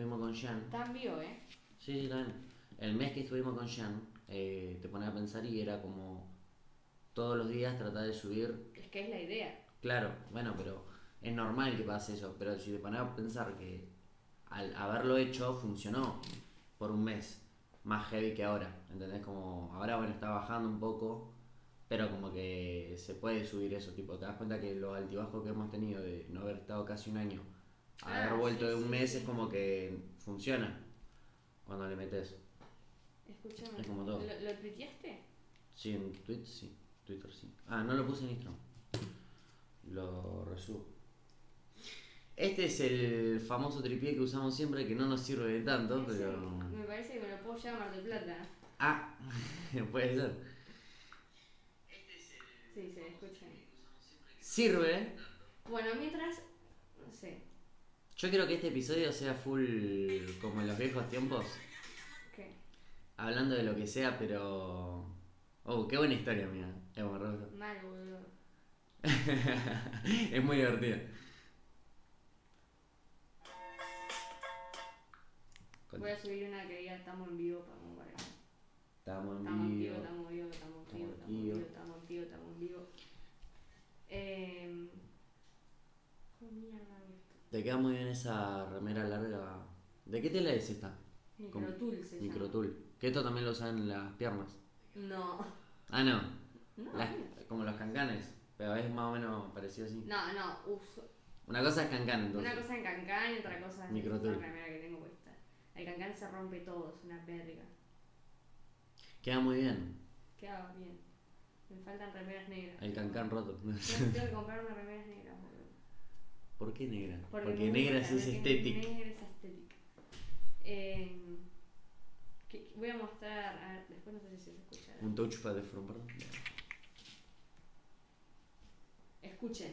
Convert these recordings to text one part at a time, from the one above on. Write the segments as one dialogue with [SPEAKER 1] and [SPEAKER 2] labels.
[SPEAKER 1] estuvimos con Jean.
[SPEAKER 2] Está en vivo, ¿eh?
[SPEAKER 1] Sí, sí, también. El mes que estuvimos con Jean, eh, te pones a pensar y era como todos los días tratar de subir.
[SPEAKER 2] Es que es la idea.
[SPEAKER 1] Claro, bueno, pero es normal que pase eso. Pero si te pones a pensar que al haberlo hecho funcionó por un mes más heavy que ahora. ¿Entendés? Como ahora, bueno, está bajando un poco. Pero como que se puede subir eso, tipo, te das cuenta que lo altibajo que hemos tenido de no haber estado casi un año,
[SPEAKER 2] Ah,
[SPEAKER 1] haber vuelto
[SPEAKER 2] sí,
[SPEAKER 1] de un
[SPEAKER 2] sí,
[SPEAKER 1] mes
[SPEAKER 2] sí.
[SPEAKER 1] es como que funciona cuando le metes.
[SPEAKER 2] Escúchame.
[SPEAKER 1] Es como todo.
[SPEAKER 2] ¿Lo, lo tuiteaste?
[SPEAKER 1] Sí, en Twitter sí, Twitter sí. Ah, no lo puse en Instagram. Lo resubo. Este es el famoso tripié que usamos siempre que no nos sirve de tanto, pero...
[SPEAKER 2] Me parece que me lo puedo llevar a Mar del Plata.
[SPEAKER 1] Ah, puede ser.
[SPEAKER 2] Sí, se escucha.
[SPEAKER 1] Sirve.
[SPEAKER 2] Bueno, mientras. No sé.
[SPEAKER 1] Yo quiero que este episodio sea full como en los viejos tiempos.
[SPEAKER 2] ¿Qué?
[SPEAKER 1] Hablando de lo que sea, pero... Oh, qué buena historia, mía. Es rosa.
[SPEAKER 2] Mal, boludo.
[SPEAKER 1] es muy divertida. Con-
[SPEAKER 2] Voy a subir una que diga estamos en vivo para como para que-
[SPEAKER 1] Estamos en
[SPEAKER 2] Estamos en vivo, estamos en vivo, estamos en vivo,
[SPEAKER 1] Estamos
[SPEAKER 2] en
[SPEAKER 1] vivo.
[SPEAKER 2] estamos en vivo, estamos en vivo. Eh... ¿Cómo mierda?
[SPEAKER 1] Te queda muy bien esa remera larga. ¿De qué tela es esta?
[SPEAKER 2] Microtool se llama.
[SPEAKER 1] Microtool. Que esto también lo usan las piernas.
[SPEAKER 2] No.
[SPEAKER 1] Ah, no.
[SPEAKER 2] No,
[SPEAKER 1] Las- como los cancanes. Pero es más o menos parecido así.
[SPEAKER 2] no, no, uso.
[SPEAKER 1] Una cosa es cancán, entonces.
[SPEAKER 2] Una cosa en cancán y otra cosa es
[SPEAKER 1] Microtool.
[SPEAKER 2] esta remera que tengo puesta. El cancán se rompe todo, es una verga.
[SPEAKER 1] Queda muy bien.
[SPEAKER 2] Queda bien. Me faltan remeras negras.
[SPEAKER 1] El cancán roto.
[SPEAKER 2] Tengo tengo que comprar unas remeras negras, boludo.
[SPEAKER 1] ¿Por qué negra? Porque,
[SPEAKER 2] me
[SPEAKER 1] negra
[SPEAKER 2] gusta,
[SPEAKER 1] es
[SPEAKER 2] porque
[SPEAKER 1] estética.
[SPEAKER 2] Negra es estética. Eh, que- voy a mostrar, a ver, después no sé si se escucha.
[SPEAKER 1] Un touchpad de front, perdón.
[SPEAKER 2] Escuchen.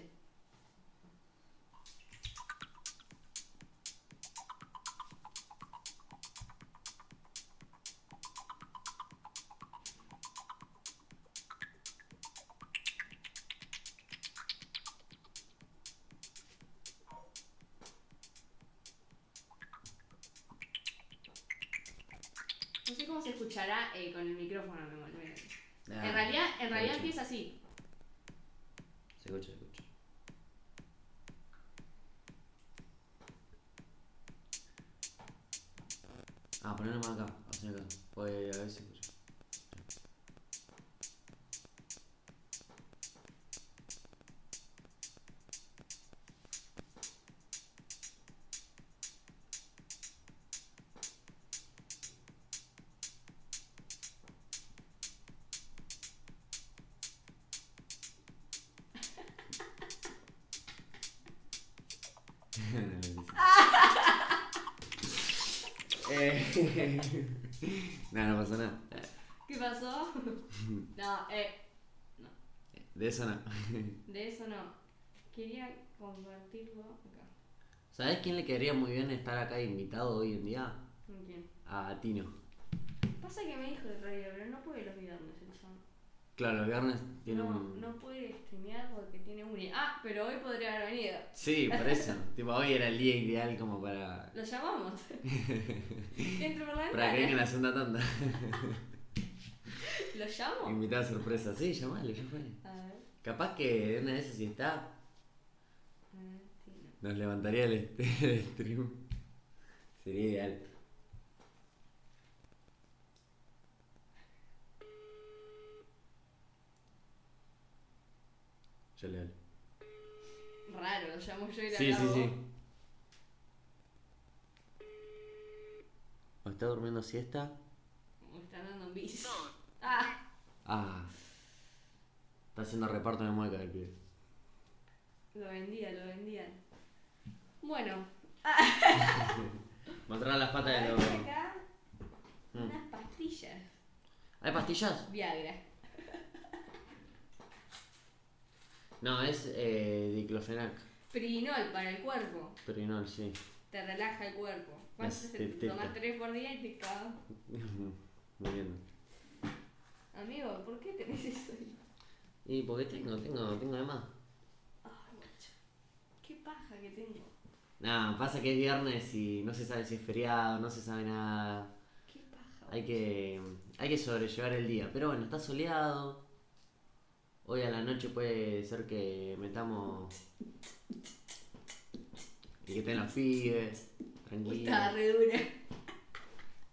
[SPEAKER 2] Eh,
[SPEAKER 1] no, no pasa nada.
[SPEAKER 2] ¿Qué pasó? no, eh,
[SPEAKER 1] De eso no.
[SPEAKER 2] de eso no. Quería compartirlo acá.
[SPEAKER 1] ¿Sabes quién le quedaría muy bien estar acá invitado hoy en día?
[SPEAKER 2] ¿Con quién?
[SPEAKER 1] A Tino.
[SPEAKER 2] Pasa que me dijo el día, pero no puede los viernes el chabón.
[SPEAKER 1] Claro, el viernes tiene
[SPEAKER 2] No,
[SPEAKER 1] un.
[SPEAKER 2] no puede streamear porque tiene uni. Ah, pero hoy podría haber venido.
[SPEAKER 1] Sí, por eso. tipo, hoy era el día ideal como para.
[SPEAKER 2] Lo llamamos. Entro por la
[SPEAKER 1] Para que venga la segunda tanda.
[SPEAKER 2] ¿Lo llamo?
[SPEAKER 1] Invitada sorpresa. Sí, llamale, ya fue.
[SPEAKER 2] A ver.
[SPEAKER 1] Capaz que de una de esas si está, nos levantaría el, el stream. Sería ideal. Yo le hablo.
[SPEAKER 2] Raro, lo llamo yo y le
[SPEAKER 1] Sí, sí,
[SPEAKER 2] hablamos.
[SPEAKER 1] sí. ¿O está durmiendo siesta?
[SPEAKER 2] Me están dando en bici. Ah,
[SPEAKER 1] Ah. Está haciendo reparto de mueca el pibe.
[SPEAKER 2] lo vendía, lo vendían. Bueno,
[SPEAKER 1] Mostrar las patas de
[SPEAKER 2] hay
[SPEAKER 1] los.
[SPEAKER 2] acá
[SPEAKER 1] Mm.
[SPEAKER 2] unas pastillas.
[SPEAKER 1] ¿Hay pastillas?
[SPEAKER 2] Viagra.
[SPEAKER 1] No, es eh, diclofenac.
[SPEAKER 2] Prinol para el cuerpo.
[SPEAKER 1] Perinol, sí.
[SPEAKER 2] Te relaja el cuerpo. ¿Cuántos tomas tres por día y te?
[SPEAKER 1] Muy bien.
[SPEAKER 2] Amigo, ¿por qué tenés eso ahí?
[SPEAKER 1] Y porque tengo, tengo, tengo de más.
[SPEAKER 2] Ay, macho. Qué paja que tengo.
[SPEAKER 1] Nada, pasa que es viernes y no se sabe si es feriado, no se sabe nada.
[SPEAKER 2] Qué paja.
[SPEAKER 1] Hay que, hay que sobrellevar el día. Pero bueno, está soleado. Hoy a la noche puede ser que metamos. Y que estén los pibes. Tranquilo.
[SPEAKER 2] Está re dura.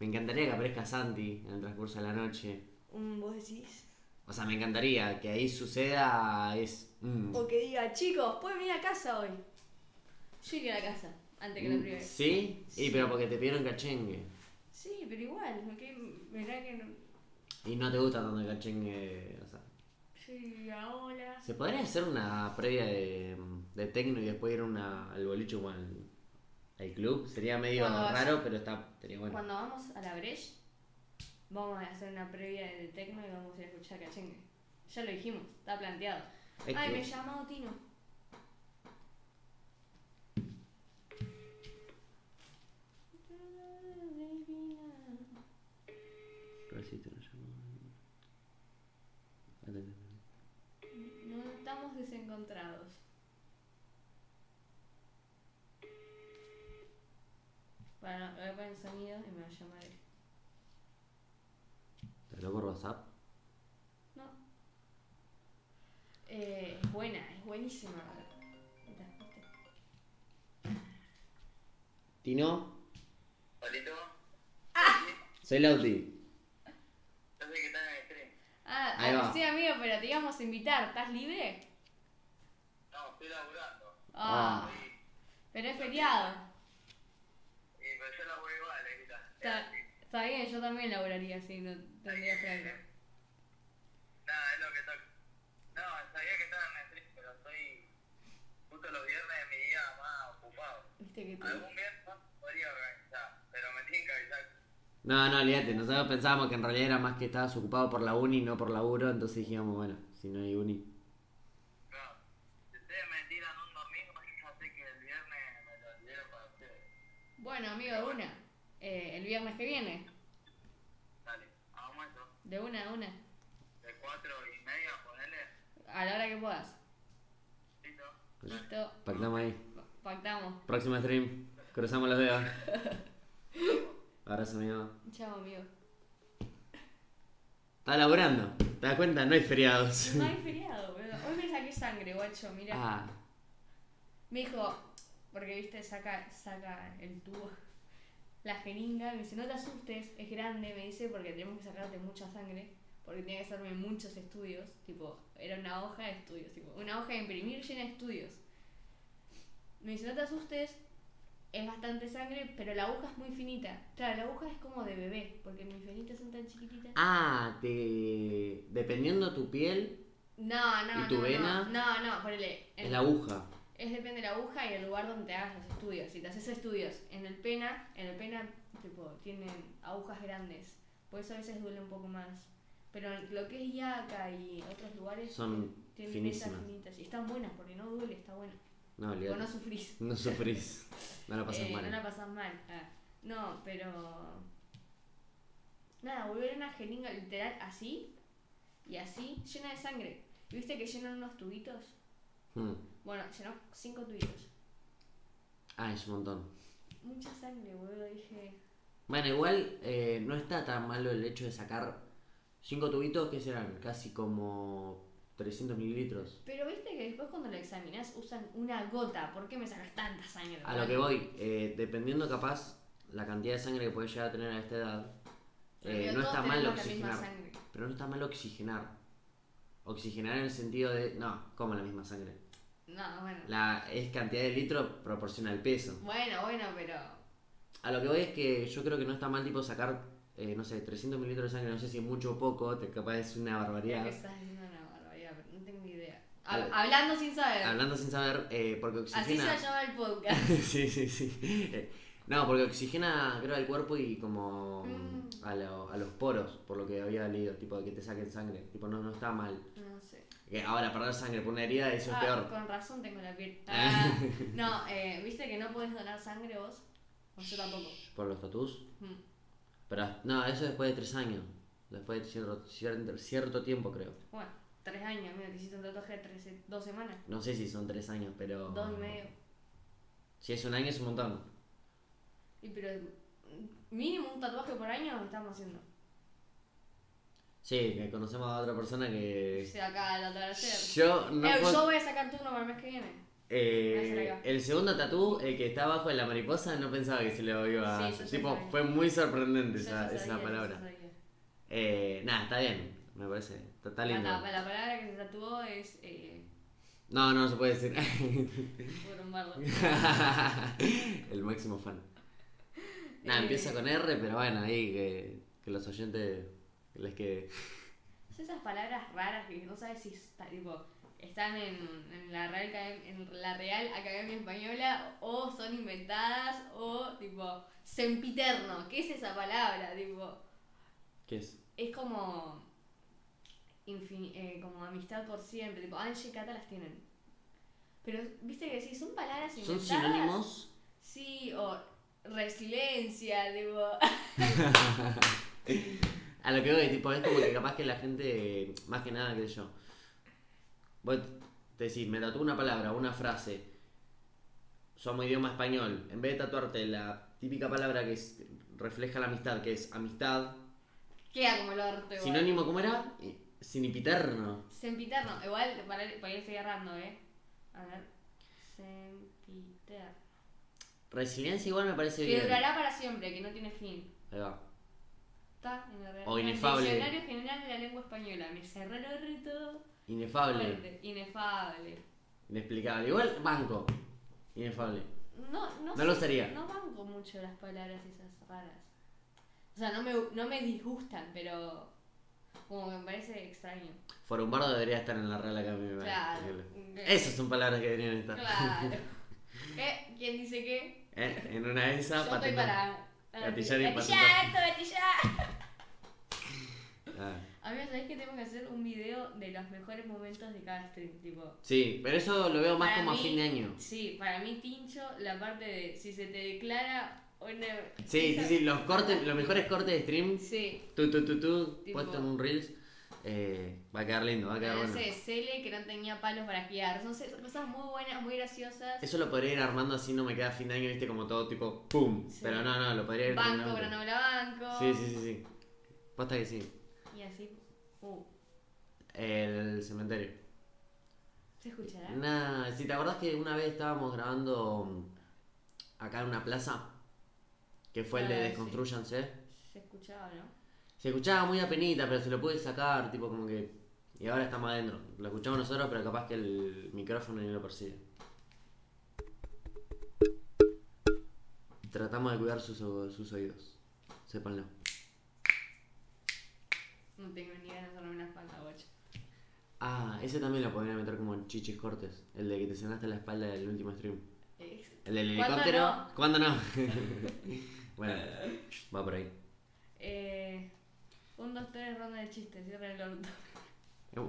[SPEAKER 1] Me encantaría que aparezca Santi en el transcurso de la noche.
[SPEAKER 2] Mm, ¿Vos decís?
[SPEAKER 1] O sea, me encantaría que ahí suceda. Es. mm,
[SPEAKER 2] O que diga, chicos, pueden venir a casa hoy. Yo iría a la casa, antes que la
[SPEAKER 1] mm,
[SPEAKER 2] privé.
[SPEAKER 1] ¿Sí? Y
[SPEAKER 2] Sí.
[SPEAKER 1] pero porque te pidieron cachengue.
[SPEAKER 2] Sí, pero igual, quedé, mirá que no.
[SPEAKER 1] Y no te gusta tanto el cachengue. O sea.
[SPEAKER 2] Sí, ahora.
[SPEAKER 1] ¿Se podría hacer una previa de, de tecno y después ir a una, al boliche o al, al club? Sería medio
[SPEAKER 2] Cuando vaya-
[SPEAKER 1] raro, pero está, estaría bueno.
[SPEAKER 2] Cuando vamos a la Breche, vamos a hacer una previa de tecno y vamos a ir a escuchar cachengue. Ya lo dijimos, está planteado.
[SPEAKER 1] Es
[SPEAKER 2] Ay,
[SPEAKER 1] que-
[SPEAKER 2] me llamó Tino.
[SPEAKER 1] A ver si te lo llamo.
[SPEAKER 2] No desencontrados. Bueno, voy a poner el sonido y me va a llamar él.
[SPEAKER 1] ¿Te habló por WhatsApp?
[SPEAKER 2] No. Eh, es buena, es buenísima.
[SPEAKER 1] Tino,
[SPEAKER 3] Palito,
[SPEAKER 1] soy Lauti.
[SPEAKER 3] yo sé que están en el stream.
[SPEAKER 2] Ah,
[SPEAKER 1] Ahí va.
[SPEAKER 2] sí, amigo, pero te íbamos a invitar. ¿Estás libre?
[SPEAKER 3] Estoy laburando.
[SPEAKER 2] Ah,
[SPEAKER 1] Ah.
[SPEAKER 2] pero es feriado.
[SPEAKER 3] Y pero yo laburo igual, eh.
[SPEAKER 2] Está, está bien, yo también laboraría así, no tendría franco.
[SPEAKER 3] Nada, es lo que toca. No, sabía que estaban en el stream, pero estoy justo los viernes de mi día más ocupado.
[SPEAKER 2] Viste que te...
[SPEAKER 3] Algún viernes podría organizar, pero me tienen que avisar.
[SPEAKER 1] No, no, olvídate. Nosotros pensábamos que en realidad era más que estabas ocupado por la uni, no por laburo. Entonces dijimos, bueno, si no hay uni.
[SPEAKER 2] Bueno, amigo, de una. Eh, el viernes que viene.
[SPEAKER 3] Dale, hagamos eso.
[SPEAKER 2] De una, de una.
[SPEAKER 3] De cuatro y media, ponele.
[SPEAKER 2] A la hora que puedas.
[SPEAKER 3] Listo.
[SPEAKER 2] Listo.
[SPEAKER 1] Pactamos ahí.
[SPEAKER 2] Pactamos.
[SPEAKER 1] Próximo stream. Cruzamos los dedos. Abrazo, amigo.
[SPEAKER 2] Chao, amigo.
[SPEAKER 1] Está laburando. ¿Te das cuenta? No hay feriados.
[SPEAKER 2] No hay feriado, boludo. Hoy me saqué sangre, guacho, mira.
[SPEAKER 1] Ah,
[SPEAKER 2] Me dijo, porque viste, saca, saca el tubo, la jeringa, me dice, no te asustes, es grande, me dice, porque tenemos que sacarte mucha sangre, porque tenía que hacerme muchos estudios, tipo, era una hoja de estudios, tipo, una hoja de imprimir llena de estudios. Me dice, no te asustes, es bastante sangre, pero la aguja es muy finita. Claro, la aguja es como de bebé, porque mis venitas son tan chiquititas.
[SPEAKER 1] ah te... dependiendo tu piel,
[SPEAKER 2] No, no,
[SPEAKER 1] ¿Y tu
[SPEAKER 2] no,
[SPEAKER 1] vena?
[SPEAKER 2] no, no, no, ponele.
[SPEAKER 1] es la aguja.
[SPEAKER 2] Es depende de la aguja y el lugar donde te hagas los estudios. Si te haces estudios en el pena, en el pena tipo tienen agujas grandes. Por eso a veces duele un poco más. Pero lo que es Yaca y otros lugares
[SPEAKER 1] Son
[SPEAKER 2] tienen
[SPEAKER 1] finísimas.
[SPEAKER 2] finitas. Y están buenas porque no duele, está bueno.
[SPEAKER 1] No,
[SPEAKER 2] O no sufrís.
[SPEAKER 1] No sufrís. No la pasas
[SPEAKER 2] Eh,
[SPEAKER 1] mal.
[SPEAKER 2] No la pasas mal. Ah, no, pero. Nada, volver una jeringa literal así y así, llena de sangre. ¿Y viste que llenan unos tubitos?
[SPEAKER 1] Hmm.
[SPEAKER 2] Bueno, llenó cinco tubitos.
[SPEAKER 1] Ah, es un montón.
[SPEAKER 2] Mucha sangre, boludo. Dije.
[SPEAKER 1] Bueno, igual eh, no está tan malo el hecho de sacar cinco tubitos que serán casi como 300 mililitros.
[SPEAKER 2] Pero viste que después cuando lo examinás usan una gota. ¿Por qué me sacas tanta sangre?
[SPEAKER 1] A lo que voy, eh, dependiendo capaz la cantidad de sangre que puedes llegar a tener a esta edad, eh, no está mal oxigenar. Pero no está mal oxigenar. Oxigenar en el sentido de. No, como la misma sangre.
[SPEAKER 2] No, bueno.
[SPEAKER 1] La es cantidad de litro proporciona al peso.
[SPEAKER 2] Bueno, bueno, pero.
[SPEAKER 1] A lo que voy es que yo creo que no está mal tipo sacar, eh, no sé, 300 mililitros de sangre, no sé si es mucho o poco, te capaz es una barbaridad.
[SPEAKER 2] estás diciendo una barbaridad, pero no tengo ni idea. Hab- Hablando sin saber.
[SPEAKER 1] Hablando sin saber, eh, porque
[SPEAKER 2] Así se
[SPEAKER 1] oxigena.
[SPEAKER 2] llama el podcast.
[SPEAKER 1] sí, sí, sí. Eh, No, porque oxigena, creo, al cuerpo y como
[SPEAKER 2] Mm.
[SPEAKER 1] a, lo- a los poros, por lo que había leído, tipo de que te saquen sangre. Tipo, no, no está mal.
[SPEAKER 2] No sé.
[SPEAKER 1] Ahora, perder sangre por una herida, eso
[SPEAKER 2] Ah,
[SPEAKER 1] es peor.
[SPEAKER 2] Con razón tengo la piel. Ah, no, eh, ¿viste que no podés donar sangre vos? O yo tampoco.
[SPEAKER 1] Por los tatús.
[SPEAKER 2] Mm.
[SPEAKER 1] Pero, no, eso después de tres años. Después de cierto, cierto, cierto tiempo, creo.
[SPEAKER 2] Bueno, tres años, mira, te hiciste un tatuaje de dos semanas.
[SPEAKER 1] No sé si son tres años, pero.
[SPEAKER 2] Dos y medio.
[SPEAKER 1] Si es un año es un montón.
[SPEAKER 2] Y pero mm, mínimo un tatuaje por año estamos haciendo.
[SPEAKER 1] Sí, que conocemos a otra persona que...
[SPEAKER 2] Se acaba de.
[SPEAKER 1] Yo no
[SPEAKER 2] Eh,
[SPEAKER 1] puedo-
[SPEAKER 2] yo voy a sacar turno para el mes que viene.
[SPEAKER 1] Eh, el segundo tatú, el que está abajo de la mariposa, no pensaba que se lo iba a...
[SPEAKER 2] Sí, yo
[SPEAKER 1] tipo, fue muy sorprendente
[SPEAKER 2] Yo
[SPEAKER 1] esa,
[SPEAKER 2] ya
[SPEAKER 1] esa
[SPEAKER 2] sabía, yo
[SPEAKER 1] palabra. Eh, nada, está bien, me parece. Está, lindo.
[SPEAKER 2] La, la palabra que se tatuó es eh,
[SPEAKER 1] No, no se puede decir. El máximo fan. Nada,
[SPEAKER 2] Eh,
[SPEAKER 1] empieza con R, pero bueno, ahí que, que los oyentes les quede.
[SPEAKER 2] Son esas palabras raras que no sabes si está, tipo, están en, en la Real, en la Real Academia Española o son inventadas o tipo sempiterno. ¿Qué es esa palabra? Tipo,
[SPEAKER 1] ¿Qué es?
[SPEAKER 2] es como eh, como amistad por siempre. Tipo, Angie y Cata las tienen. Pero viste que sí, son palabras
[SPEAKER 1] ¿Son
[SPEAKER 2] inventadas.
[SPEAKER 1] sinónimos?
[SPEAKER 2] Sí, o resiliencia, tipo.
[SPEAKER 1] A lo que voy, tipo, es como que capaz que la gente, más que nada, que yo. Vos te decís, me tatúo una palabra, una frase. Somos idioma español. En vez de tatuarte la típica palabra que es- refleja la amistad, que es amistad,
[SPEAKER 2] Queda como el orto igual.
[SPEAKER 1] sinónimo, ¿cómo era? Sinipiterno.
[SPEAKER 2] Sempiterno, igual para, para ir estoy agarrando, eh. A ver. Sempiterno.
[SPEAKER 1] Resiliencia igual me parece
[SPEAKER 2] Que
[SPEAKER 1] bien.
[SPEAKER 2] durará para siempre, que no tiene fin.
[SPEAKER 1] Ahí va.
[SPEAKER 2] Está en el Real-
[SPEAKER 1] O
[SPEAKER 2] el
[SPEAKER 1] inefable.
[SPEAKER 2] Diccionario General de la Lengua Española. Me cerré el orto.
[SPEAKER 1] Inefable.
[SPEAKER 2] Fuerte, Inefable.
[SPEAKER 1] Inexplicable. Igual, banco. Inefable.
[SPEAKER 2] No, no,
[SPEAKER 1] No lo sería.
[SPEAKER 2] No banco mucho las palabras esas raras. O sea, no me, no me disgustan, pero como que me parece extraño.
[SPEAKER 1] Forumbardo debería estar en la Real Academia.
[SPEAKER 2] Claro.
[SPEAKER 1] Esas son palabras que deberían estar.
[SPEAKER 2] Claro. ¿Eh? ¿Quién dice qué?
[SPEAKER 1] Eh, En una de esas,
[SPEAKER 2] Yo estoy para.
[SPEAKER 1] Gatillar y
[SPEAKER 2] Gatillar, esto, gatillar.
[SPEAKER 1] Ah.
[SPEAKER 2] Amigo, ¿sabés que tengo que hacer un video de los mejores momentos de cada stream? Tipo.
[SPEAKER 1] Sí, pero eso lo veo más
[SPEAKER 2] para
[SPEAKER 1] como a
[SPEAKER 2] mí-
[SPEAKER 1] fin de año.
[SPEAKER 2] Sí, para mí, Tincho, la parte de si se te declara una.
[SPEAKER 1] Sí, sí, sí, los cortes, los mejores cortes de stream,
[SPEAKER 2] Sí.
[SPEAKER 1] tu, tu, tu, tu,
[SPEAKER 2] Tipo-
[SPEAKER 1] puesto en un Reels, eh, va a quedar lindo, va a quedar bueno.
[SPEAKER 2] de Cele que no tenía palos para esquiar. Son cosas muy buenas, muy graciosas.
[SPEAKER 1] Eso lo podría ir armando así, no me queda fin de año, viste, como todo tipo, ¡pum!
[SPEAKER 2] Sí.
[SPEAKER 1] Pero no, no, lo podría ir
[SPEAKER 2] Banco,
[SPEAKER 1] terminando.
[SPEAKER 2] pero no me la banco.
[SPEAKER 1] Sí, sí, sí, sí. Posta que sí.
[SPEAKER 2] Y así. Uh,
[SPEAKER 1] El cementerio.
[SPEAKER 2] ¿Se escuchará?
[SPEAKER 1] Nah, si te acordás que una vez estábamos grabando acá en una plaza, que fue el de
[SPEAKER 2] Ah, sí.
[SPEAKER 1] Desconstruyanse.
[SPEAKER 2] Se escuchaba, ¿no?
[SPEAKER 1] Se escuchaba muy apenita, pero se lo pude sacar, tipo como que. Y ahora estamos adentro. Lo escuchamos nosotros, pero capaz que el micrófono ni lo percibe. Tratamos de cuidar sus, sus oídos. Sépanlo.
[SPEAKER 2] No tengo ni ganas de hacerme una espalda, guacho.
[SPEAKER 1] Ah, ese también lo podría meter como en chichis cortes. El de que te cenaste la espalda del último stream.
[SPEAKER 2] Es-
[SPEAKER 1] El del
[SPEAKER 2] ¿Cuándo
[SPEAKER 1] helicóptero.
[SPEAKER 2] no?
[SPEAKER 1] ¿Cuándo no? bueno, va por ahí.
[SPEAKER 2] Eh, un, dos, tres, ronda de chistes, cierra el orto.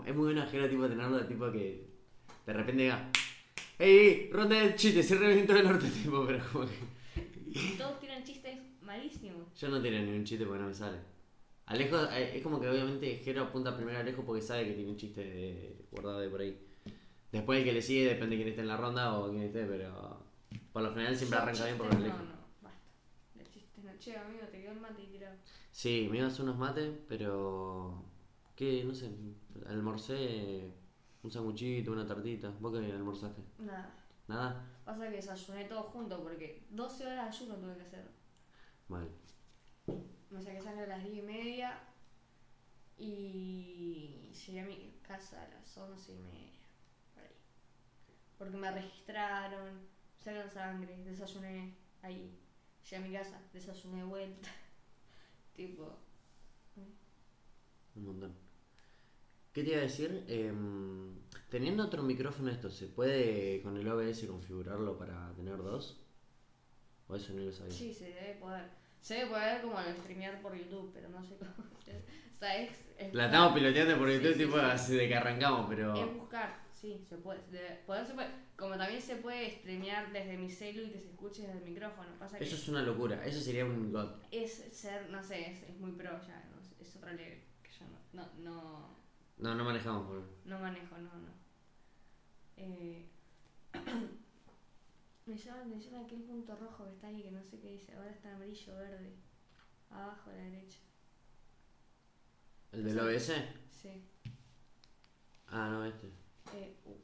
[SPEAKER 1] Es muy buena jera tipo tenerlo de tipo que de repente diga ¡Ey! Ronda de chistes, todo el norte tipo, pero como que.
[SPEAKER 2] Todos tienen chistes malísimos.
[SPEAKER 1] Yo no tiro ni un chiste porque no me sale. Alejo, eh, es como que obviamente Jero apunta primero a Alejo porque sabe que tiene un chiste de- guardado de por ahí. Después el que le sigue depende de quién esté en la ronda o quién esté, pero por lo general siempre
[SPEAKER 2] Yo
[SPEAKER 1] arranca bien por
[SPEAKER 2] chistes
[SPEAKER 1] Alejo.
[SPEAKER 2] No, no, basta. De chistes no. Che, amigo, te quedó el mate y tirado.
[SPEAKER 1] Sí, me iba a hacer unos mates, pero. ¿Qué? No sé. Almorcé un sanguchito, una tartita. ¿Vos qué almorzaste?
[SPEAKER 2] Nada.
[SPEAKER 1] ¿Nada?
[SPEAKER 2] Pasa que desayuné todo junto porque 12 horas de ayuno tuve que hacer.
[SPEAKER 1] Mal.
[SPEAKER 2] Me saqué sangre a las 10 y media y llegué a mi casa a las 11 y media. Por ahí. Porque me registraron, sacaron sangre, desayuné ahí. Llegué a mi casa, desayuné de vuelta. Tipo,
[SPEAKER 1] Un montón. ¿Qué te iba a decir? Em, teniendo otro micrófono esto, ¿se puede con el OBS configurarlo para tener dos? ¿O eso no lo sabía?
[SPEAKER 2] sí, se debe poder. Se debe poder como al streamear por YouTube, pero no sé cómo. o sea, es, es
[SPEAKER 1] La estamos piloteando por
[SPEAKER 2] Sí,
[SPEAKER 1] YouTube
[SPEAKER 2] sí,
[SPEAKER 1] tipo
[SPEAKER 2] sí.
[SPEAKER 1] así de que arrancamos, pero...
[SPEAKER 2] Es buscar, sí, se puede. de- poder se puede. Como también se puede streamear desde mi celu y que se escuche desde el micrófono. Pasa que
[SPEAKER 1] Eso es una locura, eso sería un god.
[SPEAKER 2] es ser, no sé, es, es muy pro ya, no sé, es otro level que yo no, no, no,
[SPEAKER 1] No, no manejamos, boludo.
[SPEAKER 2] no manejo, no, no. Eh, Me llama la atención aquel punto rojo que está ahí, que no sé qué dice. Ahora está amarillo, verde. Abajo a la derecha.
[SPEAKER 1] ¿El del OBS?
[SPEAKER 2] Sí.
[SPEAKER 1] Ah, no, este.
[SPEAKER 2] Eh, uh,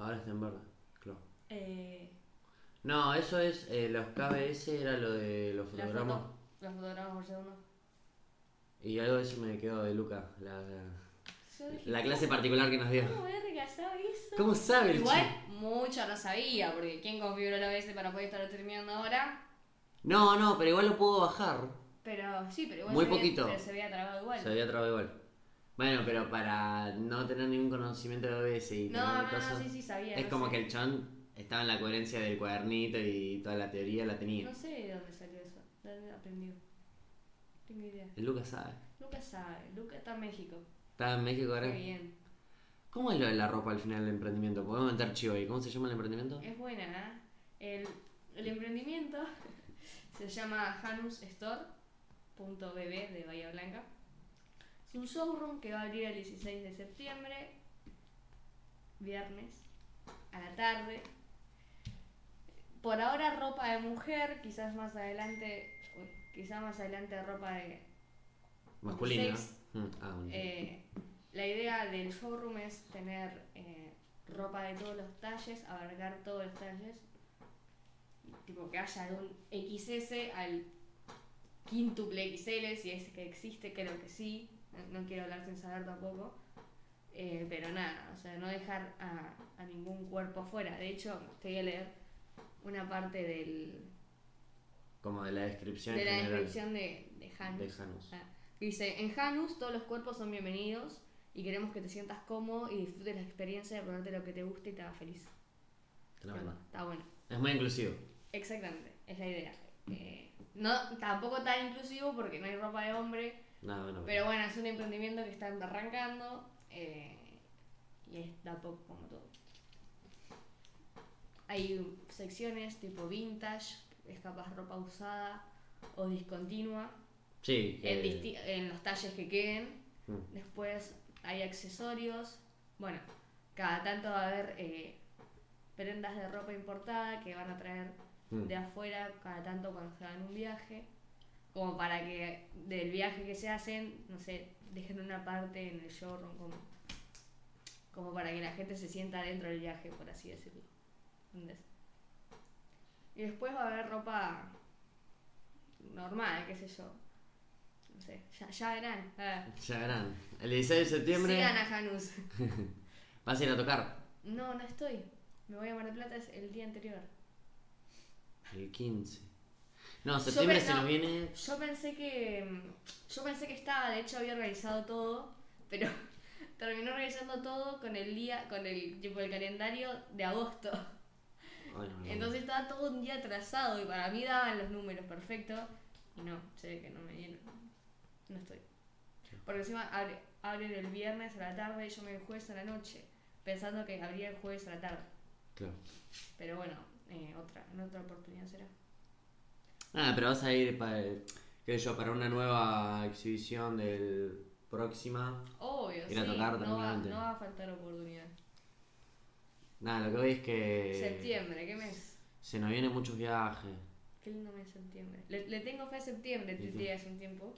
[SPEAKER 1] Ahora está en verde. Claro.
[SPEAKER 2] eh,
[SPEAKER 1] No, eso es. eh, los KBS era lo de los fotogramas.
[SPEAKER 2] foto- los fotogramas por segundo.
[SPEAKER 1] Y algo de eso me quedó de Luca. La, clase particular que nos dio.
[SPEAKER 2] ¿Cómo verga sabe eso?
[SPEAKER 1] ¿Cómo sabe el
[SPEAKER 2] Igual
[SPEAKER 1] chico?
[SPEAKER 2] mucho no sabía, porque ¿quién configuró el OBS para poder estar terminando ahora?
[SPEAKER 1] No, no, pero igual lo puedo bajar.
[SPEAKER 2] Pero sí, pero igual
[SPEAKER 1] Muy
[SPEAKER 2] se
[SPEAKER 1] poquito.
[SPEAKER 2] pero se había trabado igual.
[SPEAKER 1] Se había trabado igual. Bueno, pero para no tener ningún conocimiento de OBS y
[SPEAKER 2] No,
[SPEAKER 1] tener
[SPEAKER 2] no,
[SPEAKER 1] cosas.
[SPEAKER 2] no, sí, sí sabía.
[SPEAKER 1] es
[SPEAKER 2] no
[SPEAKER 1] como
[SPEAKER 2] sé.
[SPEAKER 1] que el chon estaba en la coherencia del cuadernito y toda la teoría la tenía.
[SPEAKER 2] No sé de dónde salió eso, de dónde aprendió. Tengo idea.
[SPEAKER 1] El Lucas sabe.
[SPEAKER 2] Lucas sabe, Lucas está en México.
[SPEAKER 1] Estaba en México ahora.
[SPEAKER 2] Qué bien.
[SPEAKER 1] ¿Cómo es lo de la ropa al final del emprendimiento? Podemos meter chivo ahí. ¿Cómo se llama el emprendimiento?
[SPEAKER 2] Es buena, ¿eh? El, el emprendimiento se llama hanusstore.bb de Bahía Blanca. Es un showroom que va a abrir el 16 de septiembre, viernes, a la tarde. Por ahora ropa de mujer, quizás más adelante, quizás más adelante ropa de
[SPEAKER 1] Masculino.
[SPEAKER 2] Unisex.
[SPEAKER 1] Mm, Ah.
[SPEAKER 2] Eh, la idea del showroom es tener eh, ropa de todos los talles, abarcar todos los talles. Tipo que haya de un XS al quíntuple XL, si es que existe, creo que sí. No, quiero hablar sin saber tampoco. Eh, pero nada, o sea, no dejar a, a ningún cuerpo afuera. De hecho, te voy a leer una parte del,
[SPEAKER 1] Como de la descripción
[SPEAKER 2] de la
[SPEAKER 1] general
[SPEAKER 2] descripción de, de Hanus.
[SPEAKER 1] de Janus.
[SPEAKER 2] Ah, Dice, en Janus todos los cuerpos son bienvenidos y queremos que te sientas cómodo y disfrutes la experiencia de ponerte lo que te guste y te haga feliz.
[SPEAKER 1] Tremendo.
[SPEAKER 2] Está bueno.
[SPEAKER 1] Es muy inclusivo.
[SPEAKER 2] Exactamente, es la idea. Eh, no, tampoco tan inclusivo porque no hay ropa de hombre,
[SPEAKER 1] Bueno.
[SPEAKER 2] pero bueno, es un emprendimiento que está arrancando eh, y es de a poco como todo. Hay secciones tipo vintage, es capaz ropa usada o discontinua.
[SPEAKER 1] Sí.
[SPEAKER 2] en,
[SPEAKER 1] eh,
[SPEAKER 2] en los talles que queden.
[SPEAKER 1] mm.
[SPEAKER 2] Después hay accesorios. Bueno, cada tanto va a haber eh, prendas de ropa importada que van a traer
[SPEAKER 1] Mm.
[SPEAKER 2] de afuera cada tanto cuando se hagan un viaje. Como para que del viaje que se hacen, no sé, dejen una parte en el showroom como, como para que la gente se sienta dentro del viaje, por así decirlo. ¿Entendés? Y después va a haber ropa normal, qué sé yo. No sé, ya, ya verán. Ah.
[SPEAKER 1] Ya verán. El 16 de septiembre
[SPEAKER 2] Sigan a Janus.
[SPEAKER 1] vas a ir a tocar.
[SPEAKER 2] No, no estoy. Me voy a Mar del Plata el día anterior.
[SPEAKER 1] El 15. No, septiembre se
[SPEAKER 2] no.
[SPEAKER 1] nos viene.
[SPEAKER 2] Yo pensé que. Yo pensé que estaba, de hecho había organizado todo, pero terminó organizando todo con el día, con el tipo el calendario de agosto.
[SPEAKER 1] Ay, no, no.
[SPEAKER 2] Entonces estaba todo un día atrasado y para mí daban los números perfectos. Y no, se ve que no me dieron. No estoy. Porque encima abre- abren el viernes a la tarde y yo me voy el jueves a la noche, pensando que abría el jueves a la tarde.
[SPEAKER 1] Claro.
[SPEAKER 2] Pero bueno, eh, otra, en otra oportunidad será.
[SPEAKER 1] Ah, pero vas a ir para, qué sé yo, para una nueva exhibición del próxima.
[SPEAKER 2] Obvio,
[SPEAKER 1] Ir a
[SPEAKER 2] sí,
[SPEAKER 1] tocar
[SPEAKER 2] no, va, no va a faltar oportunidad.
[SPEAKER 1] Nada, lo que voy es que
[SPEAKER 2] Septiembre, ¿qué mes?
[SPEAKER 1] se nos vienen muchos viajes.
[SPEAKER 2] Qué lindo mes septiembre. Le, le tengo fe a septiembre,
[SPEAKER 1] sí.
[SPEAKER 2] tuiteé hace un tiempo.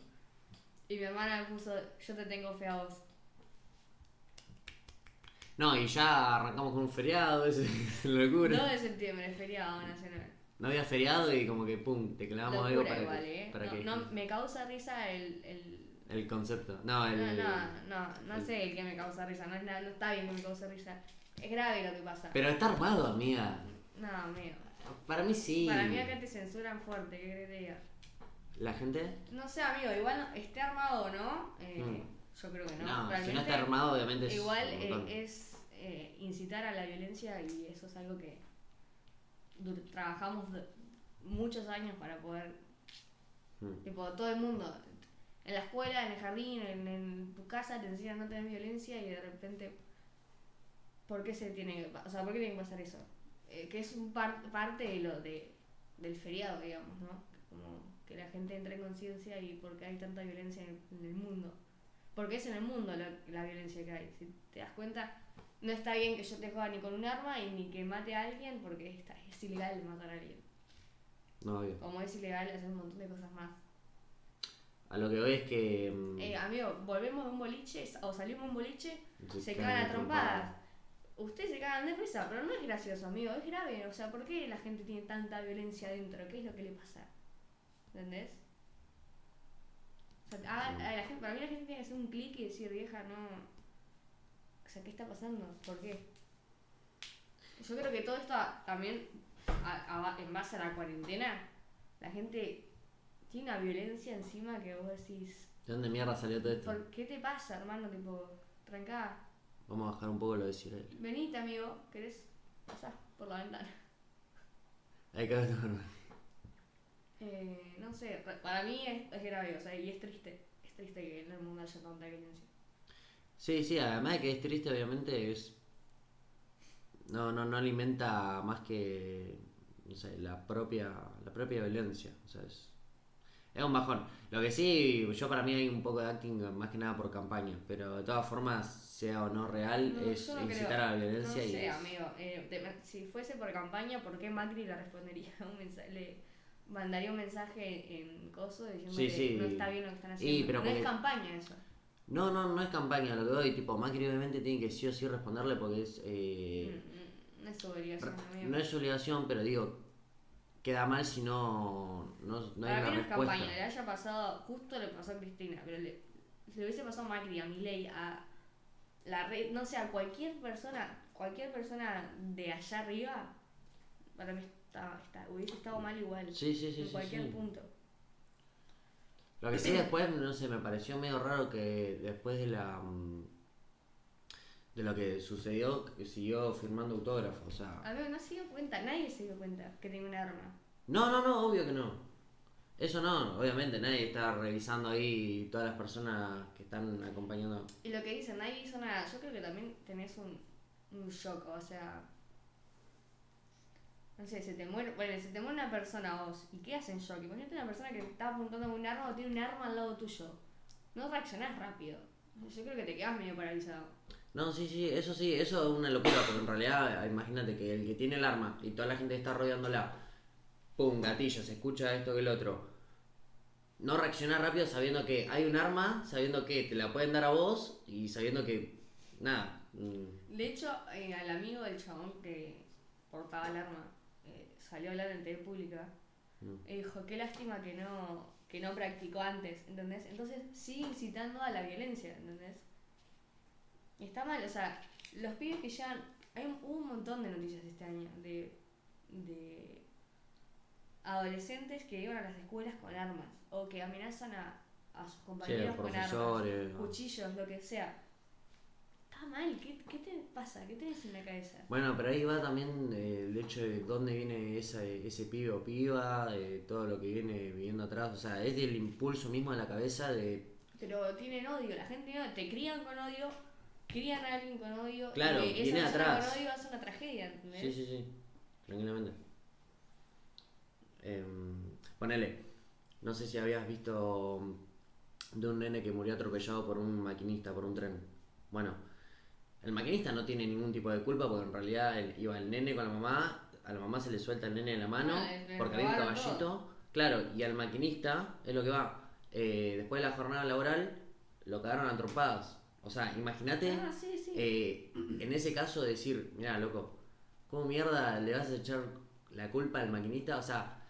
[SPEAKER 2] Y mi hermana me puso, yo te tengo fe a vos.
[SPEAKER 1] No, y ya arrancamos con un feriado, es locura.
[SPEAKER 2] 2 de septiembre, feriado nacional.
[SPEAKER 1] No había feriado y como que pum, te clavamos algo para
[SPEAKER 2] igual,
[SPEAKER 1] que,
[SPEAKER 2] ¿eh?
[SPEAKER 1] para
[SPEAKER 2] no,
[SPEAKER 1] que
[SPEAKER 2] no, me causa risa el... el...
[SPEAKER 1] el concepto. No, el
[SPEAKER 2] No, no, no, no sé el que me causa risa, no, es nada, no está bien que me cause risa. Es grave lo que pasa.
[SPEAKER 1] Pero está armado, amiga.
[SPEAKER 2] No, amigo.
[SPEAKER 1] Para mí sí.
[SPEAKER 2] Para mí acá te censuran fuerte, ¿qué crees que diga?
[SPEAKER 1] ¿La gente?
[SPEAKER 2] No sé, amigo, igual esté armado o no, eh,
[SPEAKER 1] Mm.
[SPEAKER 2] yo creo que no.
[SPEAKER 1] No, si no está armado, obviamente es.
[SPEAKER 2] Igual eh, es eh, incitar a la violencia y eso es algo que trabajamos muchos años para poder,
[SPEAKER 1] Mm.
[SPEAKER 2] tipo, todo el mundo, en la escuela, en el jardín, en, en tu casa te enseñan no tener violencia y de repente, ¿por qué se tiene que, o sea, por qué tiene que pasar eso? Eh, que es un par- parte de lo de, del feriado, digamos, ¿no? Como que la gente entre en conciencia y por qué hay tanta violencia en el, en el mundo. Porque es en el mundo la, la violencia que hay. Si te das cuenta, no está bien que yo te joda ni con un arma y ni que mate a alguien porque está, es ilegal matar a alguien.
[SPEAKER 1] No, obvio.
[SPEAKER 2] Como es ilegal hacer un montón de cosas más.
[SPEAKER 1] A lo que voy es que. mm,
[SPEAKER 2] Eh, amigo, volvemos de un boliche o salimos de un boliche,
[SPEAKER 1] Se
[SPEAKER 2] se
[SPEAKER 1] cagan
[SPEAKER 2] a trompadas. Ustedes se cagan de risa, pero no es gracioso, amigo, es grave. O sea, ¿por qué la gente tiene tanta violencia adentro? ¿Qué es lo que le pasa? ¿Entendés? O sea, a la gente, para mí la gente tiene que hacer un clic y decir, vieja, no. O sea, ¿qué está pasando? ¿Por qué? Yo creo que todo esto también, a- a- en base a la cuarentena, la gente tiene una violencia encima que vos decís,
[SPEAKER 1] ¿De dónde mierda salió todo esto?
[SPEAKER 2] ¿por qué te pasa, hermano? Tipo, trancá,
[SPEAKER 1] Vamos a bajar un poco lo de Cyril.
[SPEAKER 2] venite, amigo, ¿querés pasar por la ventana?
[SPEAKER 1] Hay que ver
[SPEAKER 2] Eh, no sé, pa- para mí es, es grave, o sea, y es triste. Es triste que en el mundo haya tanta violencia.
[SPEAKER 1] Sí, sí, además de que es triste, obviamente, es. No, no, no alimenta más que. No sé, la propia. La propia violencia. O sea, es. Es un bajón. Lo que sí, yo para mí hay un poco de acting más que nada por campaña. Pero de todas formas, sea o no real,
[SPEAKER 2] No,
[SPEAKER 1] es
[SPEAKER 2] no
[SPEAKER 1] incitar
[SPEAKER 2] creo.
[SPEAKER 1] a la violencia
[SPEAKER 2] no
[SPEAKER 1] y.
[SPEAKER 2] sé,
[SPEAKER 1] es-
[SPEAKER 2] amigo, eh, de- si fuese por campaña, ¿por qué Macri le respondería un mensaje? Le mandaría un mensaje en coso diciendo
[SPEAKER 1] Sí,
[SPEAKER 2] que
[SPEAKER 1] sí.
[SPEAKER 2] no está bien lo que están haciendo.
[SPEAKER 1] pero
[SPEAKER 2] no es campaña eso.
[SPEAKER 1] No, no, no es campaña, lo que doy, tipo, Macri obviamente tiene que sí o sí responderle porque es. eh,
[SPEAKER 2] Mm, mm, no es su obligación.
[SPEAKER 1] No es su obligación, pero digo, queda mal si no, no, no hay
[SPEAKER 2] Para
[SPEAKER 1] una
[SPEAKER 2] mí no es campaña, le haya pasado, justo le pasó a Cristina, pero le, le hubiese pasado a Macri, a Milei, a la red, no sé, a cualquier persona, cualquier persona de allá arriba, para mí está, está- hubiese estado mal igual,
[SPEAKER 1] Sí, sí, sí,
[SPEAKER 2] en
[SPEAKER 1] sí,
[SPEAKER 2] cualquier
[SPEAKER 1] sí.
[SPEAKER 2] punto.
[SPEAKER 1] Lo que sí después, no sé, me pareció medio raro que después de la mm, de lo que sucedió, que siguió firmando autógrafos, o sea...
[SPEAKER 2] A ver, no se dio cuenta, nadie se dio cuenta que tenía un arma.
[SPEAKER 1] No, no, no, obvio que no. Eso no, obviamente nadie está revisando ahí todas las personas que están acompañando.
[SPEAKER 2] Y lo que dicen, nadie hizo nada, yo creo que también tenés un, un shock, o sea... No sé, se te muere, bueno, se te muere una persona vos, ¿y qué haces en shock? Imagínate una persona que está apuntando con un arma o tiene un arma al lado tuyo. No reaccionás rápido. Yo creo que te quedas medio paralizado.
[SPEAKER 1] No, sí, sí, eso sí, eso es una locura, porque en realidad, imagínate que el que tiene el arma y toda la gente que está rodeándola, pum, gatillo, se escucha esto que el otro. No reaccionar rápido sabiendo que hay un arma, sabiendo que te la pueden dar a vos y sabiendo que, nada, mm,
[SPEAKER 2] De hecho, eh, al amigo del chabón que portaba el arma eh, salió a hablar en TV pública
[SPEAKER 1] Mm.
[SPEAKER 2] y dijo, qué lástima que no, que no practicó antes, ¿entendés? Entonces sigue incitando a la violencia, ¿entendés? Y está mal, o sea, los pibes que ya... Hay un, hubo un montón de noticias este año de, de adolescentes que iban a las escuelas con armas o que amenazan a, a sus compañeros con armas, cuchillos, lo que sea. Está mal, ¿qué, qué te pasa? ¿Qué tenés en la cabeza?
[SPEAKER 1] Bueno, pero ahí va también eh, el hecho de dónde viene esa, ese pibe o piba, de todo lo que viene viviendo atrás. O sea, es del impulso mismo de la cabeza de.
[SPEAKER 2] Pero tienen odio, la gente no- te crían con odio, crían a alguien con odio.
[SPEAKER 1] Claro,
[SPEAKER 2] y
[SPEAKER 1] viene atrás.
[SPEAKER 2] con odio hace una tragedia, ¿entendés?
[SPEAKER 1] Sí, sí, sí, tranquilamente. Em, ponele, no sé si habías visto de un nene que murió atropellado por un maquinista, por un tren. Bueno, el maquinista no tiene ningún tipo de culpa porque en realidad él- iba el nene con la mamá, a la mamá se le suelta el nene de la mano
[SPEAKER 2] Ah,
[SPEAKER 1] porque había un caballito. Claro, y al maquinista es lo que va. eh, después de la jornada laboral lo cagaron a trompadas. O sea, imagínate
[SPEAKER 2] Ah, sí, sí.
[SPEAKER 1] eh, en ese caso decir, mira, loco, ¿cómo mierda le vas a echar la culpa al maquinista? O sea,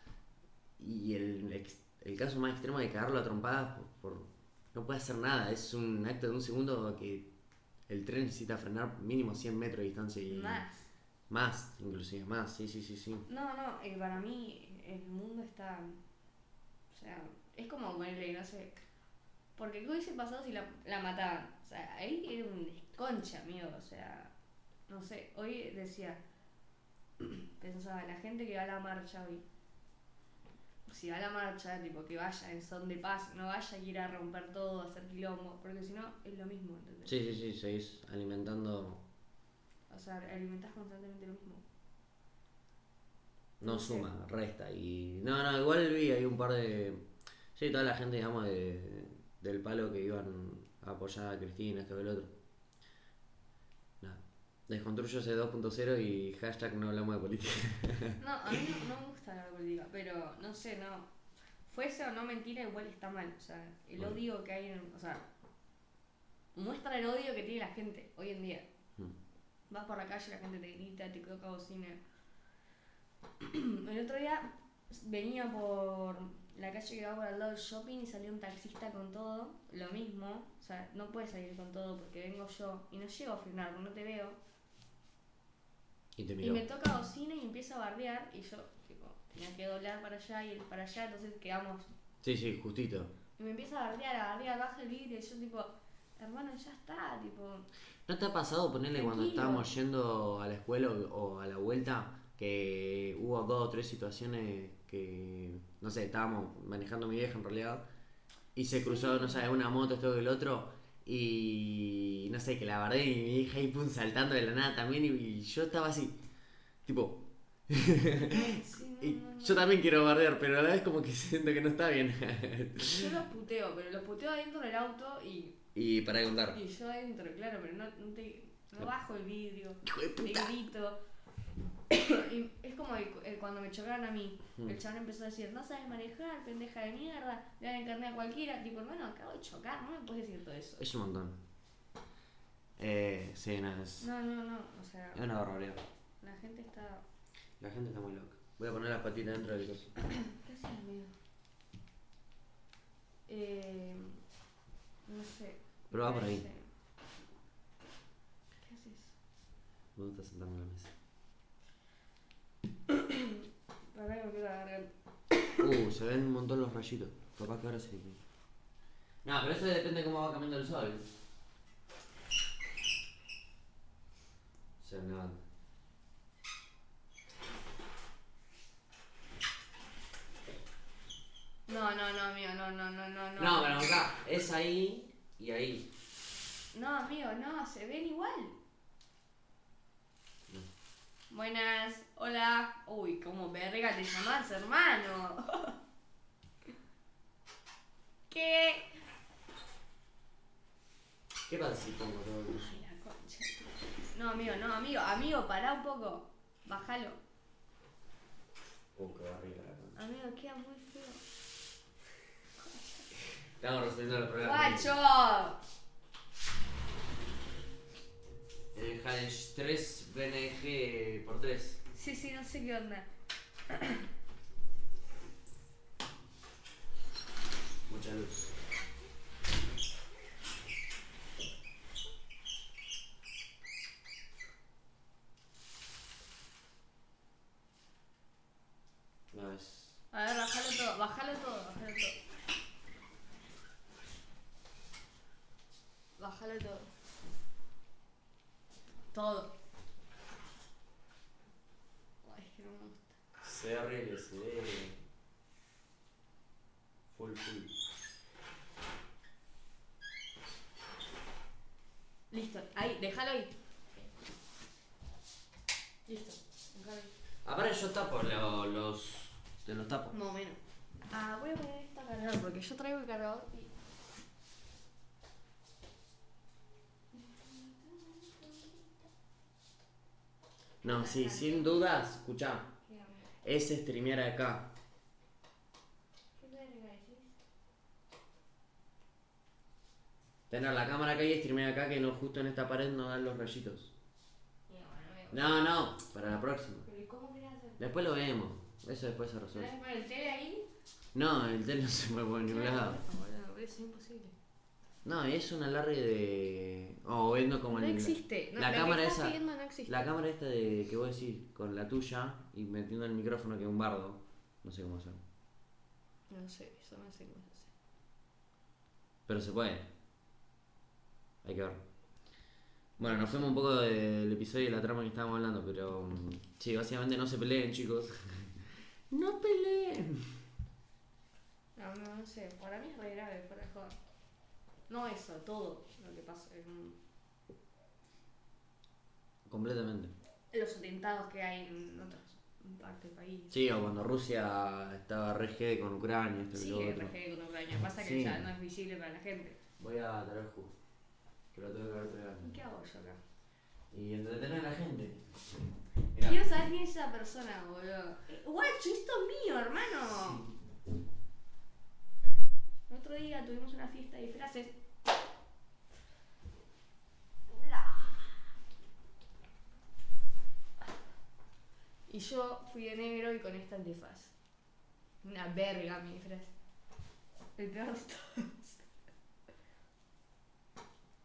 [SPEAKER 1] y el, el caso más extremo de cagarlo a trompadas por, por- no puede hacer nada, es un acto de un segundo que el tren necesita frenar mínimo 100 metros de distancia y
[SPEAKER 2] Más.
[SPEAKER 1] más, inclusive más, sí, sí, sí, sí.
[SPEAKER 2] No, no, eh, para mí el mundo está. O sea, es como ponerle, no sé. Porque ¿qué hubiese pasado si la, la mataban? O sea, ahí era un desconcha, amigo. O sea, no sé. Hoy decía. Pensaba, la gente que va a la marcha hoy. Si va a la marcha, tipo que vaya en son de paz, no vaya a ir a romper todo, a hacer quilombo. Porque si no, es lo mismo, ¿entendés?
[SPEAKER 1] Sí, sí, sí, seguís alimentando,
[SPEAKER 2] O sea, alimentás constantemente lo mismo.
[SPEAKER 1] no suma, resta. Y no, no, igual vi ahí un par de, sí, toda la gente, digamos, de, del palo que iban a apoyar a Cristina, esto que el otro. Nada. Desconstruyose 2.0 y hashtag no hablamos de política.
[SPEAKER 2] No, a mí no, no pero no sé, no. Fuese o no mentira, igual está mal. O sea, el
[SPEAKER 1] Bueno.
[SPEAKER 2] odio que hay en. O sea, muestra el odio que tiene la gente hoy en día.
[SPEAKER 1] Mm.
[SPEAKER 2] Vas por la calle, la gente te grita, te toca bocina. El otro día venía por la calle que va por al lado del shopping y salió un taxista con todo, lo mismo. O sea, no puedes salir con todo porque vengo yo y no llego a frenar, no te veo.
[SPEAKER 1] Y te
[SPEAKER 2] Y me toca bocina y empieza a bardear y yo, tipo, tenía que doblar para allá y él para allá, entonces quedamos.
[SPEAKER 1] Sí, sí, justito.
[SPEAKER 2] Y me empieza a bardear, a bardear, baja el vidrio y yo, tipo, hermano, ya está, tipo.
[SPEAKER 1] ¿No te ha pasado ponerle cuando estábamos yendo a la escuela o, o a la vuelta que hubo dos o tres situaciones que, no sé, estábamos manejando mi vieja en realidad y se cruzó, no sé, una moto, esto que el otro y no sé, que la bardé y mi hija ahí pum saltando de la nada también y, y yo estaba así, tipo...
[SPEAKER 2] Sí,
[SPEAKER 1] y
[SPEAKER 2] no, no.
[SPEAKER 1] yo también quiero bardear, pero a la vez como que siento que no está bien.
[SPEAKER 2] Yo los puteo, pero los puteo adentro del auto y,
[SPEAKER 1] y para de contar.
[SPEAKER 2] y yo adentro, claro, pero no, no te. No bajo el vidrio,
[SPEAKER 1] Hijo de
[SPEAKER 2] te
[SPEAKER 1] puta.
[SPEAKER 2] grito. y es como el- el- cuando me chocaron a mí.
[SPEAKER 1] Mm.
[SPEAKER 2] El chabón empezó a decir, no sabes manejar, pendeja de mierda, le dan el carnet a cualquiera. Tipo, hermano, acabo de chocar, no me puedes decir todo eso.
[SPEAKER 1] Es un montón. Eh, sí, nada, es,
[SPEAKER 2] No, no, no, o sea,
[SPEAKER 1] es una barbaridad.
[SPEAKER 2] la gente está.
[SPEAKER 1] La gente está muy loca. Voy a poner las patitas dentro del coso.
[SPEAKER 2] ¿Qué haces, amigo? Eh. No sé.
[SPEAKER 1] Pero va por ahí.
[SPEAKER 2] ¿Qué haces?
[SPEAKER 1] Me gusta sentarme en la mesa.
[SPEAKER 2] Para que me quiero agarrar.
[SPEAKER 1] Uh, se ven un montón los rayitos. Capaz que ahora sí. No, pero eso depende de cómo va cambiando el sol. Se ve
[SPEAKER 2] No, no, no, amigo, no, no, no, no, no.
[SPEAKER 1] No, pero acá, es ahí y ahí.
[SPEAKER 2] No, amigo, no, se ven igual. Buenas, hola. Uy, como verga te llamás, hermano. ¿Qué?
[SPEAKER 1] ¿Qué pasa si pongo todo el
[SPEAKER 2] Ay, la concha. No, amigo, no, amigo, amigo, pará un poco. Bájalo.
[SPEAKER 1] Uh, qué barriga la concha.
[SPEAKER 2] Amigo, queda muy.
[SPEAKER 1] Estamos resolviendo el problema.
[SPEAKER 2] ¡Guacho!
[SPEAKER 1] El Challenge 3 BNG por 3.
[SPEAKER 2] Sí, sí, no sé qué onda.
[SPEAKER 1] Mucha luz. No es.
[SPEAKER 2] A ver, bájalo todo, bájalo todo, bájalo todo. Bájalo todo. Todo. Ay, es que no me gusta.
[SPEAKER 1] Se ve horrible, se ve. Full, full.
[SPEAKER 2] Listo, ahí, déjalo ahí. Listo, déjalo ahí.
[SPEAKER 1] Aparte, yo tapo lo- los. Te los tapo.
[SPEAKER 2] Más o menos. Ah, voy a poner esta cargador porque yo traigo el cargador y.
[SPEAKER 1] No, sí, sin dudas, escuchá. Es streamear acá. Tener la cámara acá y streamear acá, que no justo en esta pared no dan los rayitos. No, no, para la próxima. Después lo vemos. Eso después se
[SPEAKER 2] ¿Tenés
[SPEAKER 1] resuelve.
[SPEAKER 2] que poner el tele ahí?
[SPEAKER 1] No, el tele no se mueve por ningún lado.
[SPEAKER 2] Boludo, es imposible.
[SPEAKER 1] No, es un alargue de. O viendo como
[SPEAKER 2] No
[SPEAKER 1] el-
[SPEAKER 2] existe. No,
[SPEAKER 1] la cámara esa.
[SPEAKER 2] no existe.
[SPEAKER 1] La cámara esta de que vos decís con la tuya y metiendo el micrófono que es un bardo. No sé cómo hacer.
[SPEAKER 2] No sé, eso no sé cómo se hace.
[SPEAKER 1] Pero se puede. Hay que ver. Bueno, nos fuimos un poco del episodio y la trama que estábamos hablando, pero mm, sí, básicamente no se peleen, chicos. no peleen.
[SPEAKER 2] No, no, no sé. Para mí es re grave, de joda. No eso, todo lo que pasa en
[SPEAKER 1] Completamente.
[SPEAKER 2] los atentados que hay en otras partes del país.
[SPEAKER 1] Sí, o cuando Rusia estaba re con Ucrania, esto y
[SPEAKER 2] Sí, re con Ucrania. Pasa que
[SPEAKER 1] Sí.
[SPEAKER 2] ya no es visible para la gente.
[SPEAKER 1] Voy a traer jugo. Que lo tengo que haber traído.
[SPEAKER 2] ¿Y qué hago yo acá?
[SPEAKER 1] y entretener a la gente. Mirá.
[SPEAKER 2] Quiero saber quién es esa persona, boludo. Eh, Guacho, esto es mío, hermano. El otro día tuvimos una fiesta de disfraces. Y yo fui de negro y con esta antifaz. Una verga mi disfraz. El peor de todos.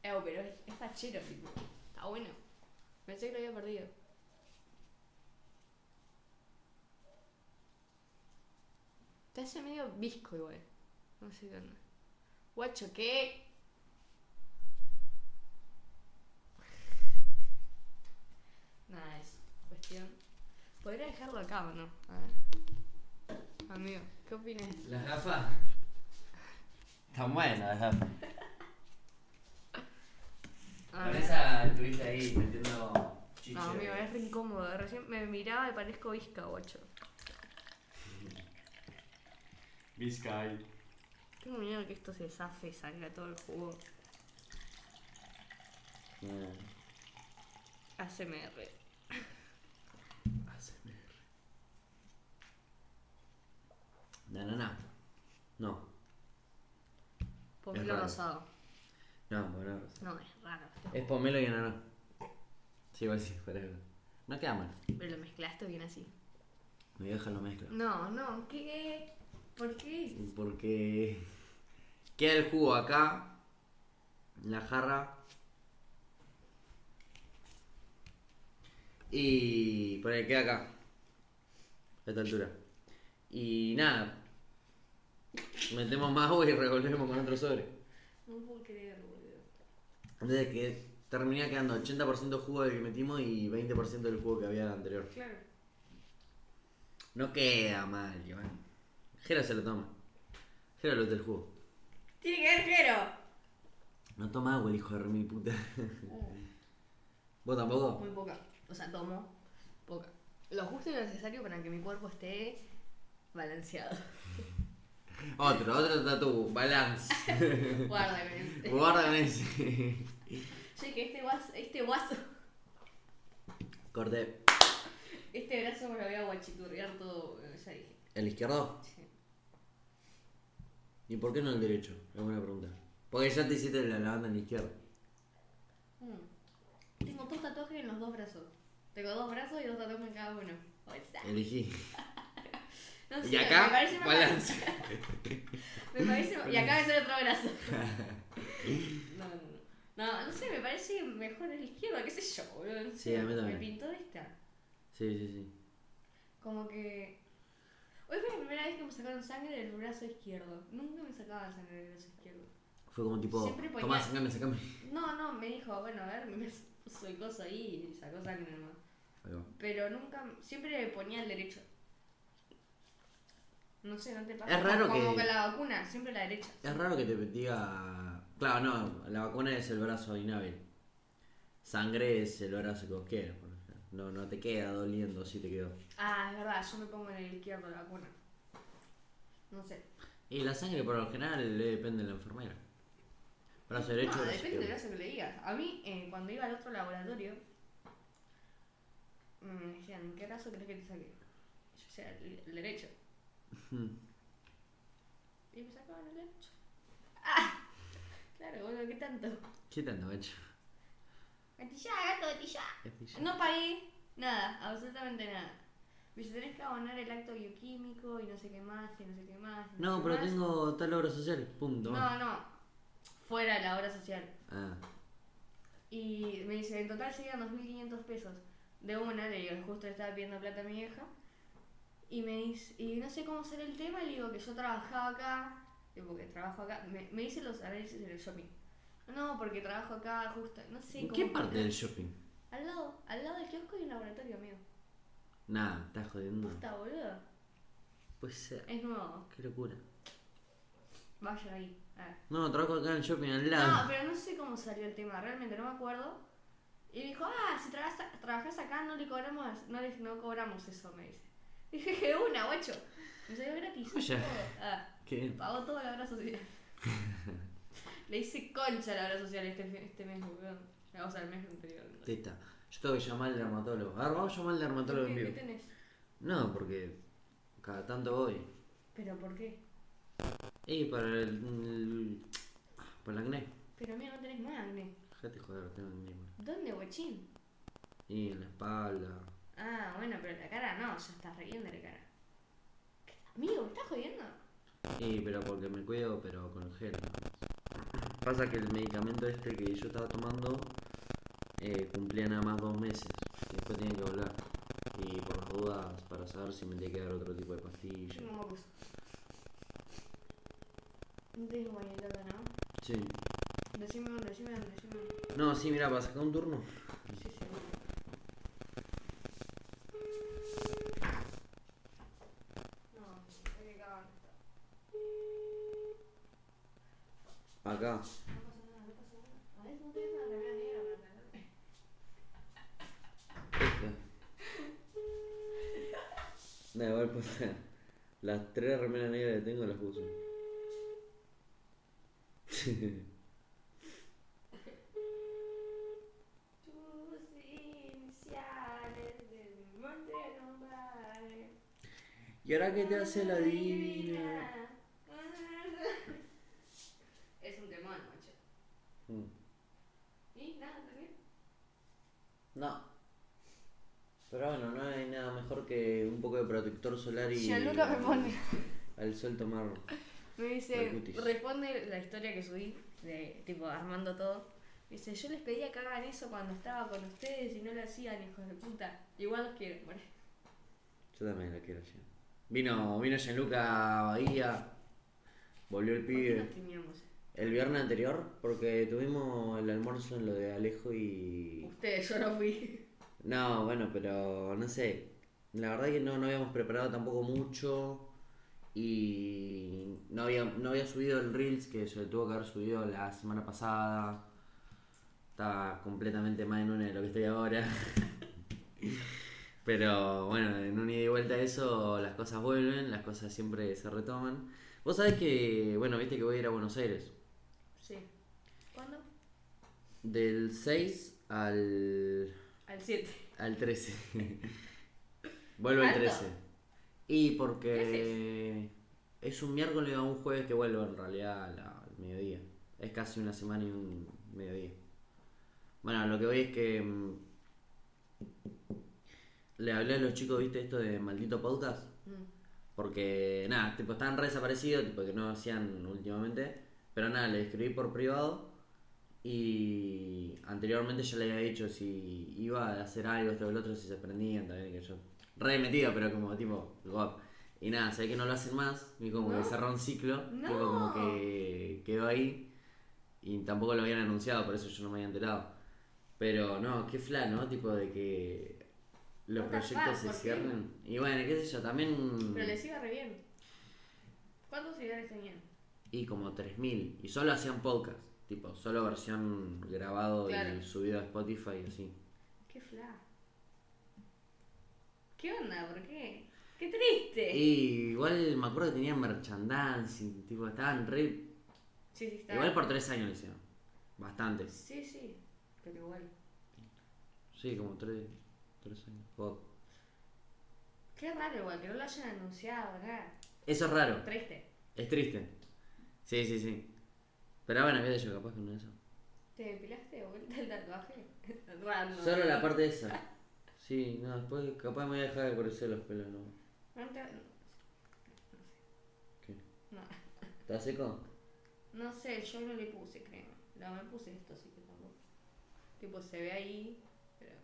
[SPEAKER 2] Eh, pero es, es fachero. Está bueno. Pensé que lo había perdido. Te hace medio visco igual. No sé qué onda. Guacho, ¿qué? Nada, es cuestión. Podría dejarlo acá o no. A ver. Amigo, ¿qué opinas?
[SPEAKER 1] Las gafas. Están buenas las gafas.
[SPEAKER 2] A
[SPEAKER 1] Con
[SPEAKER 2] ver.
[SPEAKER 1] esa estuviste ahí metiendo chicho.
[SPEAKER 2] No, amigo, es re incómodo. Recién me miraba y parezco visca, guacho.
[SPEAKER 4] Vizcay.
[SPEAKER 2] Tengo miedo que esto se zafe y salga todo el jugo.
[SPEAKER 1] Mm.
[SPEAKER 2] ASMR.
[SPEAKER 1] No, no, no. No,
[SPEAKER 2] Pomelo
[SPEAKER 1] raro.
[SPEAKER 2] rosado.
[SPEAKER 1] no.
[SPEAKER 2] No, es raro.
[SPEAKER 1] Es pomelo y ananá. Sí, igual sí, fuera No queda mal.
[SPEAKER 2] Pero lo mezclaste bien así.
[SPEAKER 1] Mi vieja lo mezcla.
[SPEAKER 2] No, no, ¿qué? ¿Por qué?
[SPEAKER 1] Porque queda el jugo acá, en la jarra. Y por ahí queda acá, a esta altura. Y nada, metemos más agua y revolvemos con otro sobre.
[SPEAKER 2] No puedo creer, boludo.
[SPEAKER 1] Entonces que termina quedando 80% jugo del que metimos y 20% del jugo que había anterior.
[SPEAKER 2] Claro.
[SPEAKER 1] No queda mal, Iván. Jero se lo toma. Jero lo del jugo.
[SPEAKER 2] Tiene que ver Jero.
[SPEAKER 1] No toma agua el hijo de remil puta. ¿Vos tampoco?
[SPEAKER 2] Muy poca. O sea, tomo poca. Lo justo y lo necesario para que mi cuerpo esté balanceado.
[SPEAKER 1] Otro, otro tatu, balance.
[SPEAKER 2] Guárdame.
[SPEAKER 1] Guárdame ese.
[SPEAKER 2] Sé que este guaso, este guaso,
[SPEAKER 1] Corté.
[SPEAKER 2] este brazo me lo voy a guachiturrear todo, ya dije.
[SPEAKER 1] ¿El izquierdo?
[SPEAKER 2] Sí.
[SPEAKER 1] ¿Y por qué no el derecho? Es buena pregunta. Porque ya te hiciste la lavanda en la izquierda.
[SPEAKER 2] Mm. Tengo dos tatuajes en los dos brazos. Tengo dos brazos y dos tatuajes en cada uno. O sea,
[SPEAKER 1] Elegí.
[SPEAKER 2] no sé,
[SPEAKER 1] Y
[SPEAKER 2] me
[SPEAKER 1] acá,
[SPEAKER 2] parece más
[SPEAKER 1] balance.
[SPEAKER 2] Me parece. Y acá me sale otro brazo. No, no, no. No, no sé, me parece mejor el izquierdo, qué sé yo, boludo. no
[SPEAKER 1] Sí, a mí también.
[SPEAKER 2] Me pintó esta.
[SPEAKER 1] Sí, sí, sí.
[SPEAKER 2] Como que. Hoy fue la primera vez que me sacaron sangre del brazo izquierdo. Nunca me sacaban sangre del brazo izquierdo.
[SPEAKER 1] Fue como tipo,
[SPEAKER 2] Siempre ponía-
[SPEAKER 1] tomá, sacame, sacame.
[SPEAKER 2] No, no, me dijo, bueno, a ver, me puso el coso ahí y sacó sangre nomás.
[SPEAKER 1] Ahí va.
[SPEAKER 2] Pero nunca, siempre le ponía el derecho. No sé, no te pasa.
[SPEAKER 1] Es raro
[SPEAKER 2] como, Como
[SPEAKER 1] que-
[SPEAKER 2] con la vacuna, siempre la derecha.
[SPEAKER 1] Es raro que te diga. Claro, no, la vacuna es el brazo inhábil. Sangre es el brazo que No, no te queda doliendo si te quedó.
[SPEAKER 2] Ah, es verdad, yo me pongo en el izquierdo la vacuna. No sé.
[SPEAKER 1] Y la sangre por lo general le depende de la enfermera. Brazo derecho,
[SPEAKER 2] no, depende del brazo que le digas. A mí, eh, cuando iba al otro laboratorio, me decían, ¿qué brazo crees que te saque? Yo decía, el, el derecho. Y me sacaban el derecho. ¡Ah! Claro, boludo, ¿qué tanto?
[SPEAKER 1] ¿Qué tanto, macho?
[SPEAKER 2] Gatillá, gato, gatillá. No pagué nada, absolutamente nada. Me dice, tenés que abonar el acto bioquímico y no sé qué más, y no sé qué más. y
[SPEAKER 1] No, pero
[SPEAKER 2] más.
[SPEAKER 1] tengo tal obra social. Punto.
[SPEAKER 2] No, no. Fuera la obra social.
[SPEAKER 1] Ah,
[SPEAKER 2] Y me dice, en total serían 2.500 pesos. De una, le digo, justo le estaba pidiendo plata a mi vieja. Y me dice, y no sé cómo será el tema, le digo que yo trabajaba acá, y porque trabajo acá. Me, me dice los análisis en el shopping. No, porque trabajo acá, justo, no sé
[SPEAKER 1] ¿En
[SPEAKER 2] cómo.
[SPEAKER 1] qué parte del shopping?
[SPEAKER 2] Al lado, al lado del kiosco hay un laboratorio mío.
[SPEAKER 1] Nah, estás jodiendo.
[SPEAKER 2] Puta, boludo.
[SPEAKER 1] Puede ser.
[SPEAKER 2] Es nuevo.
[SPEAKER 1] Qué locura.
[SPEAKER 2] Vaya ahí.
[SPEAKER 1] No, trabajo acá en el shopping al
[SPEAKER 2] No,
[SPEAKER 1] lado.
[SPEAKER 2] pero no sé cómo salió el tema, realmente no me acuerdo. Y dijo, ah, si trabajas, trabajas acá no le cobramos, no, le, no cobramos eso, me dice. Dije, que una, guacho. Me salió gratis. Todo. Ah,
[SPEAKER 1] Qué
[SPEAKER 2] pagó todo la obra social. Le hice concha a la obra social este, este mes, weón. O sea, el mes anterior.
[SPEAKER 1] Teta. Yo tengo que llamar al dermatólogo. A ver, vamos a llamar al dermatólogo en
[SPEAKER 2] ¿Qué, qué
[SPEAKER 1] vivo.
[SPEAKER 2] tenés?
[SPEAKER 1] No, porque cada tanto voy.
[SPEAKER 2] ¿Pero por qué?
[SPEAKER 1] Y para el, el- para el acné.
[SPEAKER 2] Pero mira, no tenés más acné.
[SPEAKER 1] Fíjate, joder, tengo acné.
[SPEAKER 2] ¿Dónde, guachín?
[SPEAKER 1] Y en la espalda.
[SPEAKER 2] Ah, bueno, pero la cara no, ya estás riendo la cara. ¿Qué- Amigo, ¿me estás jodiendo?
[SPEAKER 1] Y pero porque me cuido, pero con gel. Pasa que el medicamento este que yo estaba tomando eh, cumplía nada más dos meses. Después tenía que volver. Y por las dudas, para saber si me tenía que dar otro tipo de pastilla.
[SPEAKER 2] No me puse. No acá, ¿no?
[SPEAKER 1] Sí.
[SPEAKER 2] Decime dónde, decime dónde, decime dónde.
[SPEAKER 1] No, sí, mira, para sacar un turno.
[SPEAKER 2] Sí, sí. No, hay que acabar esto.
[SPEAKER 1] Acá.
[SPEAKER 2] No pasa nada, no pasa nada. A ver, no tenés una remera negra para traerme.
[SPEAKER 1] Esta. Da igual, pues. Las tres remeras negras que tengo las uso.
[SPEAKER 2] Tus iniciales del monte nombraré.
[SPEAKER 1] ¿Y ahora qué te hace la divina?
[SPEAKER 2] Es un temón, macho.
[SPEAKER 1] Mm.
[SPEAKER 2] ¿Y nada también?
[SPEAKER 1] No. Pero bueno, no hay nada mejor que un poco de protector solar y.
[SPEAKER 2] Me pone.
[SPEAKER 1] Al sol tomar.
[SPEAKER 2] Me dice, responde la historia que subí, de tipo armando todo. Dice, yo les pedía que hagan eso cuando estaba con ustedes y no lo hacían, hijos de puta. Igual los quiero. Bueno,
[SPEAKER 1] Yo también la quiero ya. Vino, vino Gianluca Bahía. Volvió el
[SPEAKER 2] ¿por qué
[SPEAKER 1] pibe.
[SPEAKER 2] nos teníamos?
[SPEAKER 1] El viernes anterior, porque tuvimos el almuerzo en lo de Alejo y.
[SPEAKER 2] Ustedes, yo no fui.
[SPEAKER 1] No, bueno, pero no sé. La verdad que no, no habíamos preparado tampoco mucho. Y no había, no había subido el Reels que se tuvo que haber subido la semana pasada. Estaba completamente más en una de lo que estoy ahora. Pero bueno, en un ida y vuelta a eso las cosas vuelven, las cosas siempre se retoman. Vos sabés que, bueno, viste que voy a ir a Buenos Aires.
[SPEAKER 2] ¿Cuándo?
[SPEAKER 1] Del 6 al,
[SPEAKER 2] Al 7.
[SPEAKER 1] al 13. Vuelvo el
[SPEAKER 2] ¿Alto?
[SPEAKER 1] 13. Y porque es un miércoles o un jueves que vuelvo en realidad a al mediodía. Es casi una semana y un mediodía. Bueno, lo que voy es que mm, le hablé a los chicos, viste, esto de maldito podcast.
[SPEAKER 2] Mm.
[SPEAKER 1] Porque nada, tipo estaban re desaparecidos, tipo que no hacían últimamente. Pero nada, le escribí por privado. Y anteriormente yo le había dicho si iba a hacer algo, esto o el otro, si se prendían también, que yo. Re metido, pero como tipo, God. Y nada, sé que no lo hacen más. Y como
[SPEAKER 2] No.
[SPEAKER 1] que cerró un ciclo.
[SPEAKER 2] No.
[SPEAKER 1] Tipo como que quedó ahí. Y tampoco lo habían anunciado, por eso yo no me había enterado. Pero no, qué fla, ¿no? Tipo de que los proyectos se cierren. Y bueno, qué sé yo, también.
[SPEAKER 2] Pero les iba re bien. ¿Cuántos seguidores tenían?
[SPEAKER 1] Y como 3000. Y solo hacían podcast. Tipo, solo versión grabado
[SPEAKER 2] Claro.
[SPEAKER 1] y subido a Spotify y así.
[SPEAKER 2] Qué fla. ¿Qué onda? ¿Por qué? ¡Qué triste!
[SPEAKER 1] Y igual me acuerdo que tenían merchandising. Tipo, estaban re.
[SPEAKER 2] Sí, sí, está.
[SPEAKER 1] Igual por tres años le hicieron. Bastantes.
[SPEAKER 2] Sí, sí. Pero igual.
[SPEAKER 1] Sí, como tres, tres años.
[SPEAKER 2] Qué raro igual, que no lo hayan anunciado, nada.
[SPEAKER 1] Eso es raro.
[SPEAKER 2] Triste.
[SPEAKER 1] Es triste. Sí, sí, sí. Pero bueno, qué sé yo, capaz que no es eso.
[SPEAKER 2] ¿Te depilaste de vuelta el tatuaje? Random.
[SPEAKER 1] Solo la parte esa. Sí, no, después capaz me voy a dejar de crecer los pelos, no.
[SPEAKER 2] No, te-
[SPEAKER 1] ¿Qué?
[SPEAKER 2] no.
[SPEAKER 1] ¿Está seco?
[SPEAKER 2] No sé, yo no le puse crema. No, me puse esto, así que tampoco. Tipo, se ve ahí, pero.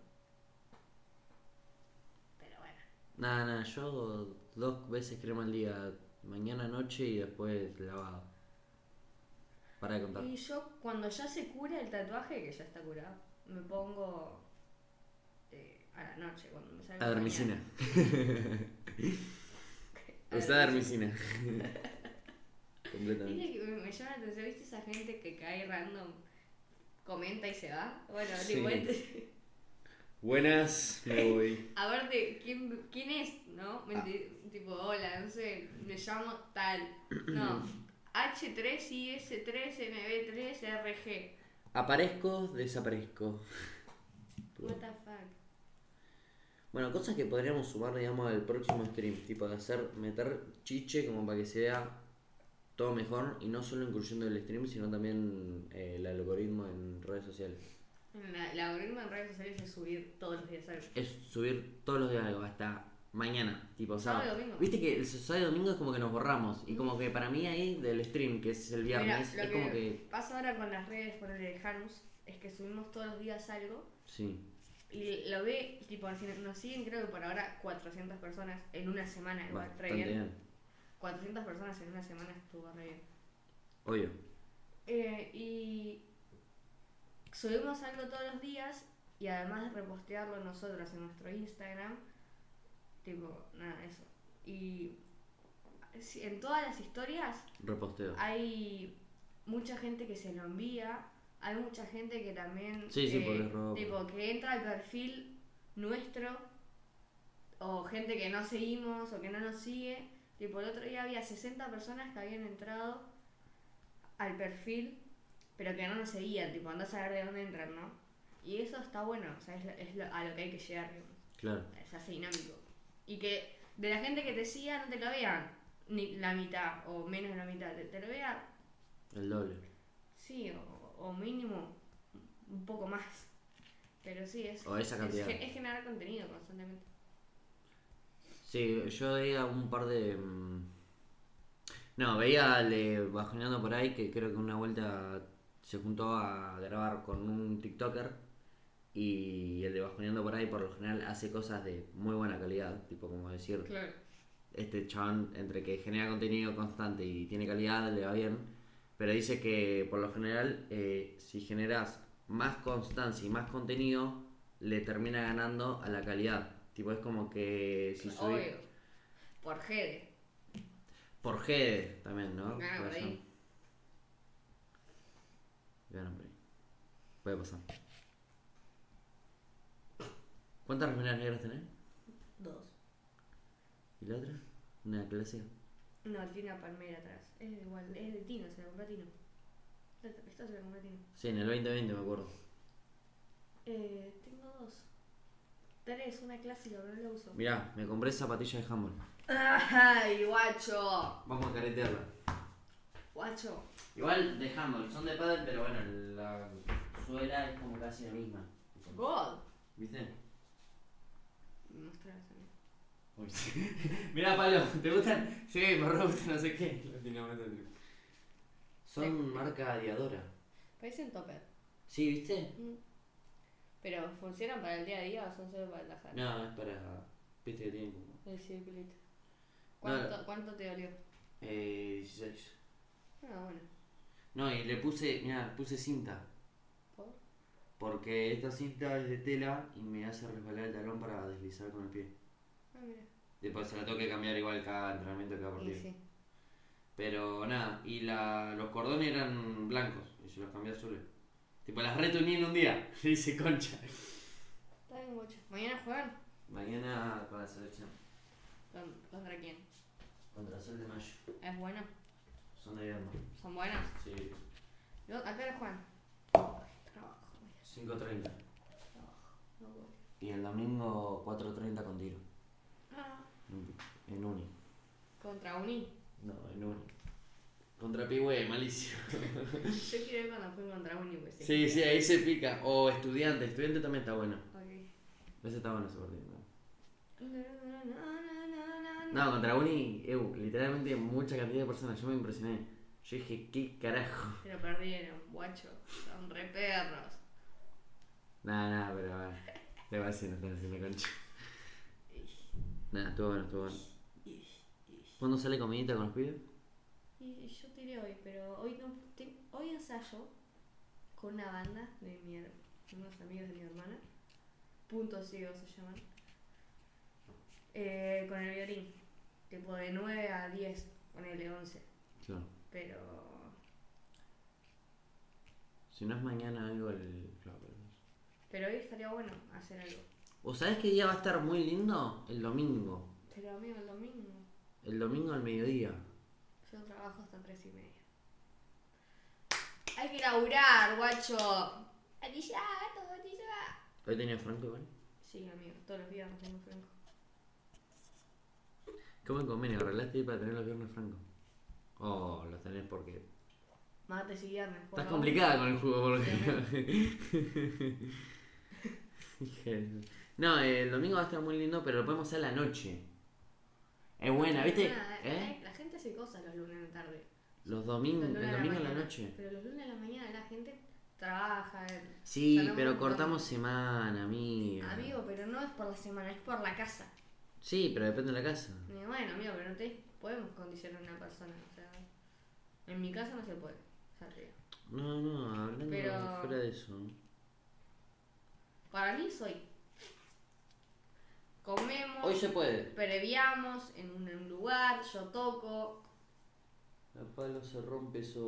[SPEAKER 2] Pero bueno.
[SPEAKER 1] Nada, nada, yo dos veces crema al día, mañana, noche y después lavado. Para de contar.
[SPEAKER 2] Y yo, cuando ya se cura el tatuaje, que ya está curado, me pongo. eh, a la noche, cuando me salga.
[SPEAKER 1] Adermicina.
[SPEAKER 2] A
[SPEAKER 1] Usa
[SPEAKER 2] ver,
[SPEAKER 1] adermicina. Completamente.
[SPEAKER 2] Que me, me llama la atención, ¿viste esa gente que cae random, comenta y se va? Bueno,
[SPEAKER 1] Sí.
[SPEAKER 2] tipo, este-
[SPEAKER 1] Buenas, me voy.
[SPEAKER 2] a ver de quién, quién es, ¿no?
[SPEAKER 1] Ah.
[SPEAKER 2] Tipo, hola, no sé, me llamo tal. No, H3IS3MB3RG.
[SPEAKER 1] Aparezco, desaparezco.
[SPEAKER 2] What the fuck.
[SPEAKER 1] Bueno, cosas que podríamos sumar, digamos, al próximo stream. Tipo de hacer, meter chiche como para que se vea todo mejor. Y no solo incluyendo el stream, sino también eh, el algoritmo en redes sociales.
[SPEAKER 2] La- El algoritmo en redes sociales es subir todos los días algo.
[SPEAKER 1] Es subir todos los días algo, hasta mañana. Tipo,
[SPEAKER 2] Sábado domingo.
[SPEAKER 1] Viste que el sábado y domingo es como que nos borramos. Y como que para mí ahí del stream, que es el viernes,
[SPEAKER 2] Mira,
[SPEAKER 1] es
[SPEAKER 2] lo
[SPEAKER 1] como
[SPEAKER 2] que
[SPEAKER 1] que.
[SPEAKER 2] pasa ahora con las redes, por el Janus, es que subimos todos los días algo
[SPEAKER 1] Sí,
[SPEAKER 2] y lo ve, tipo, nos siguen creo que por ahora 400 personas en una semana, igual, re
[SPEAKER 1] bastante
[SPEAKER 2] bien.
[SPEAKER 1] bien.
[SPEAKER 2] 400 personas en una semana estuvo re bien.
[SPEAKER 1] Obvio.
[SPEAKER 2] Eh, y subimos algo todos los días y además de repostearlo nosotros en nuestro Instagram, tipo, nada, eso. Y en todas las historias
[SPEAKER 1] Reposteo.
[SPEAKER 2] hay mucha gente que se lo envía, hay mucha gente que también
[SPEAKER 1] Sí, sí,
[SPEAKER 2] eh,
[SPEAKER 1] porque es robo.
[SPEAKER 2] tipo que entra al perfil nuestro o gente que no seguimos o que no nos sigue. Tipo, el otro día había 60 personas que habían entrado al perfil, pero que no nos seguían, tipo, andás a ver de dónde entran, ¿no? Y eso está bueno, o sea, es, lo- es lo- a lo que hay que llegar, digamos.
[SPEAKER 1] Claro.
[SPEAKER 2] Es así dinámico. Y que de la gente que te siga no te lo vean ni la mitad o menos de la mitad, te, te lo vea,
[SPEAKER 1] El doble.
[SPEAKER 2] sí, o, o mínimo un poco más. Pero sí, es,
[SPEAKER 1] O esa
[SPEAKER 2] es
[SPEAKER 1] cantidad.
[SPEAKER 2] gen- es generar contenido constantemente.
[SPEAKER 1] Sí, yo veía un par de. mm, No, veía al de Bajoneando por ahí que creo que una vuelta se juntó a grabar con un TikToker y el de Bajoneando por ahí por lo general hace cosas de muy buena calidad, tipo como decir,
[SPEAKER 2] Claro.
[SPEAKER 1] este chabón entre que genera contenido constante y tiene calidad le va bien, pero dice que por lo general eh, si generas más constancia y más contenido le termina ganando a la calidad. Tipo es como que si subís
[SPEAKER 2] Obvio. Por Gede.
[SPEAKER 1] por G también, ¿no? Puede
[SPEAKER 2] por ahí.
[SPEAKER 1] Ganan por ahí. Puede pasar. ¿Cuántas remeras negras tenés?
[SPEAKER 2] Dos.
[SPEAKER 1] ¿Y la otra? Una clásica.
[SPEAKER 2] No, tiene una palmera atrás. Es de igual, es de Tino, se la compró a Tino. Esta se la compró a Tino.
[SPEAKER 1] Sí, en el 2020 me acuerdo.
[SPEAKER 2] Eh, tengo dos. Tres, una clásica, pero no la uso.
[SPEAKER 1] Mirá, me compré zapatillas de handball.
[SPEAKER 2] ¡Ay, guacho!
[SPEAKER 1] Vamos a caretearla.
[SPEAKER 2] Guacho.
[SPEAKER 1] Igual de handball, son de pádel, pero bueno, la suela es como casi la misma.
[SPEAKER 2] God.
[SPEAKER 1] ¿Viste?
[SPEAKER 2] Mostrarlas a mí.
[SPEAKER 1] Mirá, Pablo, ¿te gustan? Sí, me re gustan, no sé qué. Son marca Diadora.
[SPEAKER 2] Parecen topper.
[SPEAKER 1] Sí, ¿viste?
[SPEAKER 2] Pero ¿funcionan para el día a día o son solo para la sala?
[SPEAKER 1] No, es para. Viste que tienen como.
[SPEAKER 2] El circulito. ¿Cuánto, ¿Cuánto te dolió?
[SPEAKER 1] Eh, 16.
[SPEAKER 2] Ah, bueno.
[SPEAKER 1] No, y le puse, mira, puse cinta.
[SPEAKER 2] ¿Por?
[SPEAKER 1] Porque esta cinta es de tela y me hace resbalar el talón para deslizar con el pie.
[SPEAKER 2] Ah, mira.
[SPEAKER 1] Después se la tengo que cambiar igual cada entrenamiento, cada
[SPEAKER 2] Y
[SPEAKER 1] partido.
[SPEAKER 2] sí.
[SPEAKER 1] Pero nada, y la, los cordones eran blancos y se los cambié azules. Tipo, las retuní en un día. Le hice concha.
[SPEAKER 2] Está bien, guacho. ¿Mañana juegan?
[SPEAKER 1] Mañana con la selección.
[SPEAKER 2] ¿Con- ¿Contra quién?
[SPEAKER 1] Contra Sol de Mayo.
[SPEAKER 2] ¿Es bueno?
[SPEAKER 1] Son de viernes.
[SPEAKER 2] ¿Son buenas?
[SPEAKER 1] Sí.
[SPEAKER 2] Yo- ¿A qué hora juegan? Trabajo, mira.
[SPEAKER 1] 5.30.
[SPEAKER 2] Trabajo. No voy.
[SPEAKER 1] Y el domingo 4.30 con tiro.
[SPEAKER 2] Ah.
[SPEAKER 1] En- En Uni.
[SPEAKER 2] ¿Contra Uni?
[SPEAKER 1] No, en Uni. Contra Pigüe, malísimo.
[SPEAKER 2] Yo quiero ir cuando fui contra Uni, pues
[SPEAKER 1] Sí, sí, ahí se pica. O estudiante, estudiante también está bueno.
[SPEAKER 2] Ok.
[SPEAKER 1] Ese está bueno ese partido. No, contra Uni, eu, literalmente mucha cantidad de personas. Yo me impresioné. Yo dije, ¿qué carajo?
[SPEAKER 2] Pero perdieron, guacho. Son re perros.
[SPEAKER 1] Nada, nada, pero bueno. Le va a decir, no están haciendo concha. Nada, estuvo bueno, estuvo bueno. ¿Cuándo sale comidita con los pibes?
[SPEAKER 2] Y yo tiré hoy, pero hoy no. te- hoy ensayo con una banda de mi, her- unos amigos de mi hermana. Punto ciego se llaman. Eh, con el violín. Tipo de 9 a 10, ponele 11.
[SPEAKER 1] Claro.
[SPEAKER 2] Pero.
[SPEAKER 1] Si no es mañana algo el. Claro, pero-
[SPEAKER 2] Pero hoy estaría bueno hacer algo.
[SPEAKER 1] ¿O sabés qué día va a estar muy lindo? El domingo.
[SPEAKER 2] Pero amigo, el domingo.
[SPEAKER 1] El domingo al mediodía.
[SPEAKER 2] Yo trabajo hasta 3 y media. Hay que laburar, guacho. Aquí ya, todo aquí ya.
[SPEAKER 1] ¿Hoy tenía Franco igual?
[SPEAKER 2] Sí, amigo, todos los viernes tengo franco.
[SPEAKER 1] ¿Cómo en convenio? ¿Arreglaste para tener los viernes franco? Oh, los tenés porque.
[SPEAKER 2] Martes y viernes. por
[SPEAKER 1] Estás complicada con el juego porque. no, el domingo va a estar muy lindo, pero lo podemos hacer a la noche. Es buena, ¿viste?
[SPEAKER 2] Nada,
[SPEAKER 1] ¿Eh?
[SPEAKER 2] La gente hace cosas los lunes en la tarde.
[SPEAKER 1] Los domingos, el
[SPEAKER 2] a
[SPEAKER 1] domingo en la noche.
[SPEAKER 2] Pero los lunes a la mañana la gente trabaja.
[SPEAKER 1] Sí,
[SPEAKER 2] Salamos
[SPEAKER 1] pero cortamos semana, amiga.
[SPEAKER 2] Amigo, pero no es por la semana, es por la casa.
[SPEAKER 1] Sí, pero depende de la casa.
[SPEAKER 2] Y bueno, amigo, pero no te podemos condicionar a una persona. O sea, en mi casa no se puede.
[SPEAKER 1] No, no, hablando
[SPEAKER 2] Pero-
[SPEAKER 1] fuera de eso.
[SPEAKER 2] Para mí soy. Comemos,
[SPEAKER 1] Hoy se puede.
[SPEAKER 2] previamos en un, en un lugar, yo toco.
[SPEAKER 1] La palo se rompe esos.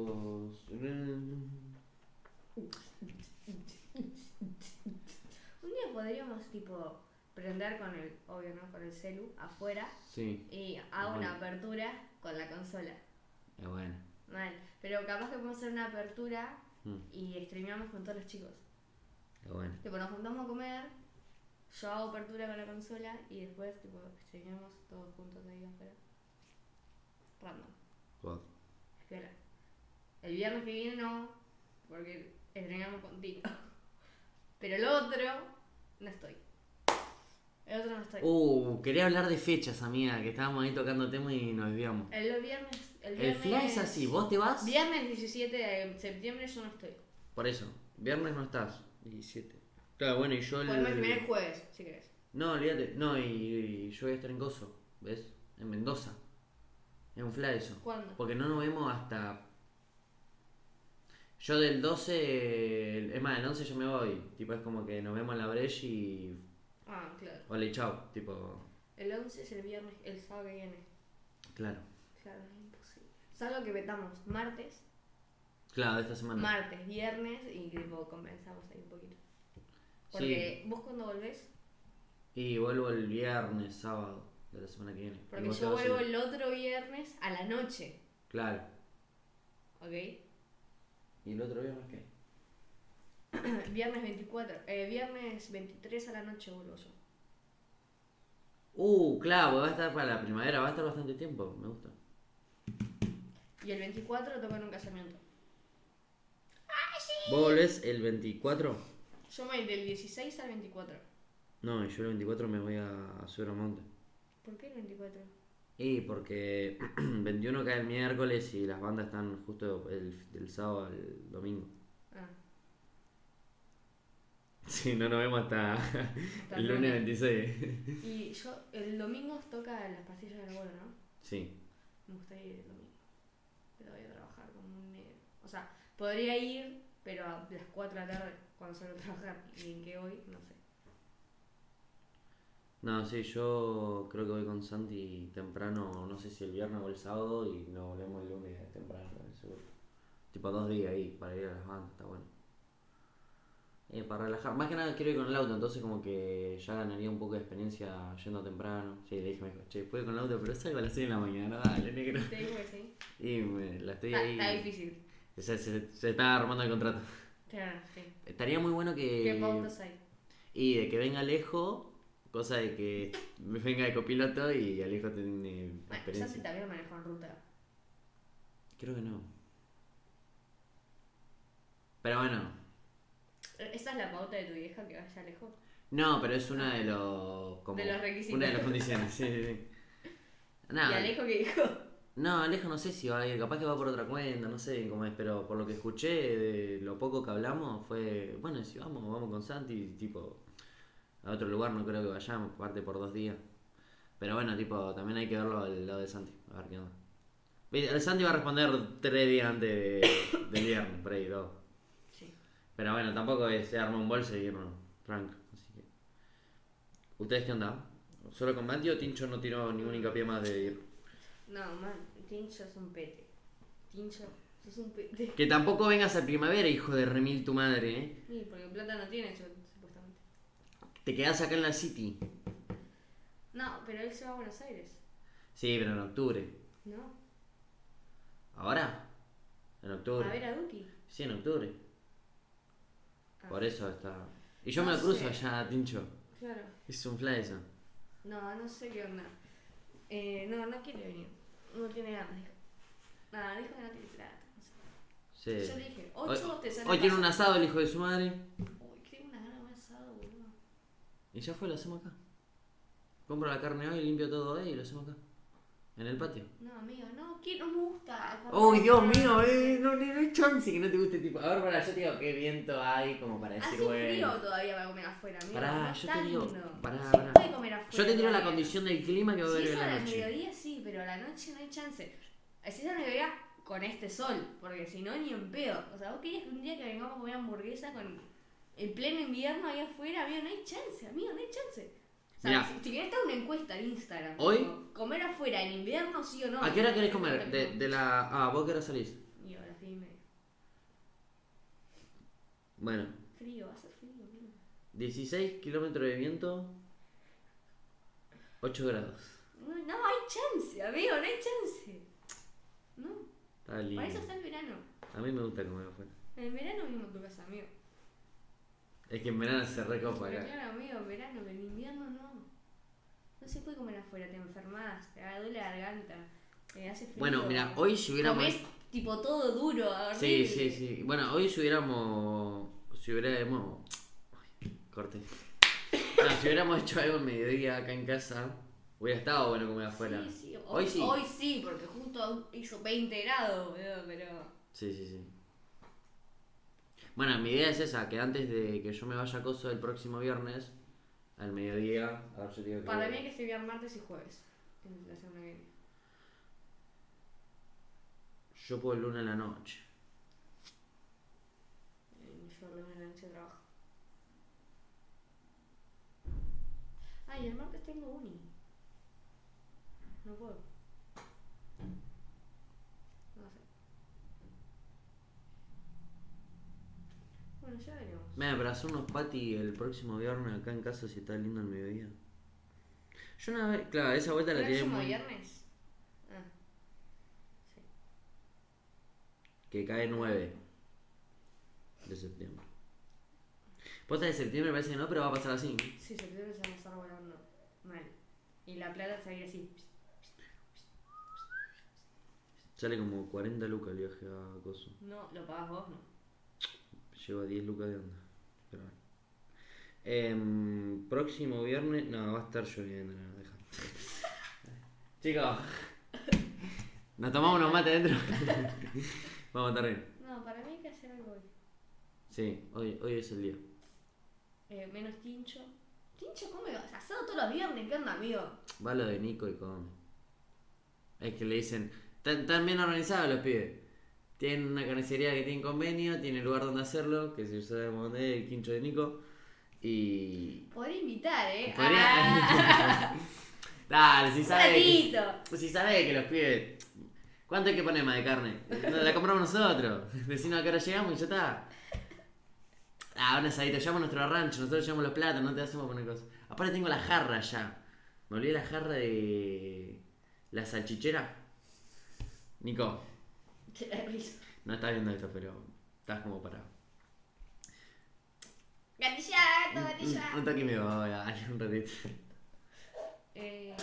[SPEAKER 2] Un día podríamos, tipo, prender con el, obvio, ¿no? Con el celu afuera
[SPEAKER 1] Sí,
[SPEAKER 2] y hago una apertura con la consola.
[SPEAKER 1] es bueno.
[SPEAKER 2] Mal. Pero capaz que podemos hacer una apertura
[SPEAKER 1] Mm,
[SPEAKER 2] y streameamos con todos los chicos.
[SPEAKER 1] Es bueno.
[SPEAKER 2] Tipo, nos juntamos a comer, yo hago apertura con la consola y después, tipo, streameamos todos juntos ahí afuera. Random. Espera. El viernes que viene no, porque estrenamos contigo. Pero el otro, no estoy. El otro no estoy.
[SPEAKER 1] Uh, quería hablar de fechas, amiga, que estábamos ahí tocando tema y nos desviamos.
[SPEAKER 2] El viernes. El,
[SPEAKER 1] El
[SPEAKER 2] viernes
[SPEAKER 1] fly es así, vos te vas.
[SPEAKER 2] Viernes 17 de septiembre yo no estoy.
[SPEAKER 1] Por eso, viernes no estás. 17. Claro, bueno, y yo el.
[SPEAKER 2] Podemos terminar el jueves, si querés.
[SPEAKER 1] No, olvídate. No, y, y yo voy a estar en Gozo, ¿ves? En Mendoza. Es un fly eso.
[SPEAKER 2] ¿Cuándo?
[SPEAKER 1] Porque no nos vemos hasta. Yo del 12. Es más, el 11 yo me voy. Tipo, es como que nos vemos en la brecha y.
[SPEAKER 2] Ah, claro.
[SPEAKER 1] Hola y chao. Tipo.
[SPEAKER 2] El 11 es el viernes, el sábado que viene.
[SPEAKER 1] Claro.
[SPEAKER 2] Claro, es imposible. Salvo que vetamos martes,
[SPEAKER 1] Claro, esta semana.
[SPEAKER 2] martes, viernes y tipo compensamos ahí un poquito. Porque vos cuando volvés,
[SPEAKER 1] Y vuelvo el viernes, sábado de la semana que viene.
[SPEAKER 2] Porque yo vuelvo
[SPEAKER 1] el-
[SPEAKER 2] el otro viernes a la noche,
[SPEAKER 1] Claro.
[SPEAKER 2] ¿ok?
[SPEAKER 1] ¿Y el otro viernes qué?
[SPEAKER 2] viernes 24, eh, viernes 23 a la noche vuelvo yo.
[SPEAKER 1] Uh, claro, va a estar para la primavera, va a estar bastante tiempo, me gusta.
[SPEAKER 2] Y el 24 toco en un casamiento.
[SPEAKER 1] ¿Vos volvés el 24?
[SPEAKER 2] Yo me voy del 16 al 24.
[SPEAKER 1] No, yo el 24 me voy a, a subir a monte.
[SPEAKER 2] ¿Por qué el 24?
[SPEAKER 1] Y porque 21 cae el miércoles y las bandas están justo el, del sábado al domingo.
[SPEAKER 2] Ah,
[SPEAKER 1] Sí, no nos vemos hasta
[SPEAKER 2] hasta
[SPEAKER 1] el lunes 26.
[SPEAKER 2] Y yo, el domingo toca las pastillas del abuelo, ¿no?
[SPEAKER 1] Sí.
[SPEAKER 2] Me gustaría ir el domingo. Pero voy a trabajar como un negro. O sea, podría ir, pero a las 4 de la tarde, cuando salgo a trabajar. ¿Y en qué voy? No sé.
[SPEAKER 1] No, sí, yo creo que voy con Santi temprano, no sé si el viernes o el sábado, y nos volvemos el lunes temprano, seguro. Tipo dos días ahí para ir a las bandas, está bueno. Eh, para relajar, más que nada quiero ir con el auto, entonces como que ya ganaría un poco de experiencia yendo temprano. Sí, le dije, me dijo, che, puedo ir con el auto, pero salgo a las 6 de la mañana, dale, negro.
[SPEAKER 2] Te digo que sí.
[SPEAKER 1] Y me, la estoy
[SPEAKER 2] Está,
[SPEAKER 1] ahí.
[SPEAKER 2] está difícil.
[SPEAKER 1] Se, se- se está armando el contrato.
[SPEAKER 2] Claro, sí.
[SPEAKER 1] Estaría muy bueno que.
[SPEAKER 2] ¿Qué pautas hay?
[SPEAKER 1] Y de que venga Alejo, cosa de que me venga de copiloto y Alejo tiene
[SPEAKER 2] Bueno,
[SPEAKER 1] experiencia.
[SPEAKER 2] sí también manejo en ruta.
[SPEAKER 1] Creo que no. Pero bueno.
[SPEAKER 2] ¿Esa es la pauta de tu vieja que vaya lejos?
[SPEAKER 1] No, pero es una de los. Como,
[SPEAKER 2] De los requisitos.
[SPEAKER 1] Una de las condiciones, sí, sí, sí. Nada,
[SPEAKER 2] ¿Y Alejo qué dijo?
[SPEAKER 1] No, Alejo no sé si va a ir, capaz que va por otra cuenta, no sé cómo es, pero por lo que escuché, de lo poco que hablamos, fue, bueno, si vamos, vamos con Santi, tipo, a otro lugar no creo que vayamos, aparte por dos días. Pero bueno, tipo, también hay que verlo al lado de Santi, a ver qué onda. El Santi va a responder tres días antes de- del viernes, por ahí, dos.
[SPEAKER 2] Sí.
[SPEAKER 1] Pero bueno, tampoco se arma un bolso y irnos, tranca, así que... ¿Ustedes qué onda? ¿Solo con Mati o Tincho no tiró ningún hincapié más de ir?
[SPEAKER 2] No, man, Tincho es un pete. Tincho, sos un pete.
[SPEAKER 1] Que tampoco vengas a primavera, hijo de remil tu madre, ¿eh?
[SPEAKER 2] Sí, porque plata no tiene, su- supuestamente.
[SPEAKER 1] Te quedás acá en la City.
[SPEAKER 2] No, pero él se va a Buenos Aires.
[SPEAKER 1] Sí, pero en octubre.
[SPEAKER 2] No.
[SPEAKER 1] ¿Ahora? En octubre.
[SPEAKER 2] A ver a Duki.
[SPEAKER 1] Sí, en octubre.
[SPEAKER 2] Ah.
[SPEAKER 1] Por eso está. Y yo
[SPEAKER 2] No
[SPEAKER 1] me lo cruzo
[SPEAKER 2] sé.
[SPEAKER 1] allá, Tincho.
[SPEAKER 2] Claro.
[SPEAKER 1] Es un fla eso.
[SPEAKER 2] No, no sé qué onda. Eh, no, no quiere venir. No tiene ganas, dijo. Nada, dijo que no tiene plata. no sé.
[SPEAKER 1] Sí.
[SPEAKER 2] Yo le dije, 8 te sale
[SPEAKER 1] hoy tiene un asado el hijo de su madre.
[SPEAKER 2] Uy, tengo una gana de un asado, boludo.
[SPEAKER 1] Y ya fue, lo hacemos acá. Compro la carne hoy, limpio todo hoy y lo hacemos acá. En el patio.
[SPEAKER 2] No, amigo, no, quiero, no me gusta.
[SPEAKER 1] Uy, Dios mío, eh, no, no, hay chance que no te guste tipo. A ver, para, yo te digo qué viento hay como para decir,
[SPEAKER 2] Hace frío
[SPEAKER 1] bueno.
[SPEAKER 2] todavía para comer afuera, amigo.
[SPEAKER 1] Pará,
[SPEAKER 2] no
[SPEAKER 1] yo te digo,
[SPEAKER 2] lindo.
[SPEAKER 1] pará,
[SPEAKER 2] Se
[SPEAKER 1] pará.
[SPEAKER 2] puede comer afuera.
[SPEAKER 1] Yo te tiro la condición del clima que va a
[SPEAKER 2] Si
[SPEAKER 1] haber
[SPEAKER 2] es
[SPEAKER 1] en la noche.
[SPEAKER 2] mediodía sí, pero a la noche no hay chance. Si es a la mediodía con este sol, porque si no, ni en pedo. O sea, vos querías que un día que vengamos a comer hamburguesa con en pleno invierno ahí afuera, amigo, no hay chance, amigo, no hay chance.
[SPEAKER 1] Mirá.
[SPEAKER 2] si, querés una encuesta en Instagram.
[SPEAKER 1] Hoy-
[SPEAKER 2] tipo, ¿Comer afuera en invierno sí o no?
[SPEAKER 1] ¿A qué hora querés comer? De, de la. Ah, ¿vos hora salís?
[SPEAKER 2] Y ahora sí, media.
[SPEAKER 1] Bueno,
[SPEAKER 2] Frío, va a ser frío, amigo.
[SPEAKER 1] 16 kilómetros de viento, 8 grados.
[SPEAKER 2] No, no hay chance, amigo, no hay chance. No,
[SPEAKER 1] Está lindo.
[SPEAKER 2] para eso está el verano.
[SPEAKER 1] A mí me gusta comer afuera.
[SPEAKER 2] En el verano a tu casa, amigo.
[SPEAKER 1] Es que en verano se recopa acá.
[SPEAKER 2] claro, amigo, en verano, pero en invierno no. No se puede comer afuera, te enfermas, te duele la garganta, te hace frío.
[SPEAKER 1] Bueno, mira, hoy si hubiéramos.
[SPEAKER 2] Comés tipo todo duro,
[SPEAKER 1] Sí,
[SPEAKER 2] horrible.
[SPEAKER 1] sí, sí. Bueno, hoy si hubiéramos. Si hubiéramos. Ay, corte. No, si hubiéramos hecho algo en mediodía acá en casa, hubiera estado bueno comer afuera.
[SPEAKER 2] Sí, sí.
[SPEAKER 1] Hoy sí.
[SPEAKER 2] Hoy sí, porque justo hizo 20 grados, pero...
[SPEAKER 1] Sí, sí, sí. Bueno, mi idea es esa, que antes de que yo me vaya a coso el próximo viernes, al mediodía, a ver, te digo que...
[SPEAKER 2] Para mí hay que estudiar martes y jueves. en la semana que viene.
[SPEAKER 1] Yo puedo el lunes a la noche.
[SPEAKER 2] Eh, Yo el lunes a la noche trabajo. Ay, el martes tengo uni. No puedo. No sé. Bueno, ya veremos.
[SPEAKER 1] Mira, para hacer unos patis el próximo viernes acá en casa si está lindo el mediodía. Yo una vez, claro, esa vuelta la tiré
[SPEAKER 2] ¿Próximo
[SPEAKER 1] muy...
[SPEAKER 2] viernes? Ah. Sí.
[SPEAKER 1] Que cae 9 de septiembre. Posta de septiembre parece que no, pero va a pasar así.
[SPEAKER 2] Sí, septiembre se va a estar volando mal. Y la plata se va a ir así.
[SPEAKER 1] Sale como 40 lucas el viaje a Coso.
[SPEAKER 2] No, lo pagas vos, no.
[SPEAKER 1] Lleva 10 lucas de onda. Pero bueno. Em, próximo viernes. No, va a estar lloviendo, no, deja. Chicos, nos tomamos unos mates dentro. Vamos a estar bien.
[SPEAKER 2] No, para mí hay que hacer algo hoy.
[SPEAKER 1] Sí, hoy, hoy es el día.
[SPEAKER 2] Eh, menos tincho. Tincho come asado todos los viernes, ¿qué onda, amigo?
[SPEAKER 1] Va lo de Nico y con. Es que le dicen. Están bien organizados los pibes. Tienen una carnicería que tiene convenio, tiene lugar donde hacerlo, que si sabemos dónde es, el quincho de Nico. Y.
[SPEAKER 2] Podría invitar, ¿eh?
[SPEAKER 1] Podría-
[SPEAKER 2] Ah,
[SPEAKER 1] Dale, si sabe. que-. Si sabe que los pibes. ¿Cuánto hay que poner más de carne? La compramos nosotros. Decimos a qué hora llegamos y ya está. Ah, un asadito, llevamos nuestro rancho, nosotros llevamos los platos, no te hacemos poner cosas. Aparte tengo la jarra ya. Me olvidé la jarra de. La salchichera. Nico,
[SPEAKER 2] Qué la risa.
[SPEAKER 1] no estás viendo esto, pero estás como parado.
[SPEAKER 2] Gatilla, gato,
[SPEAKER 1] Un,
[SPEAKER 2] gatilla.
[SPEAKER 1] un toque me voy, dale, un ratito.
[SPEAKER 2] Eh,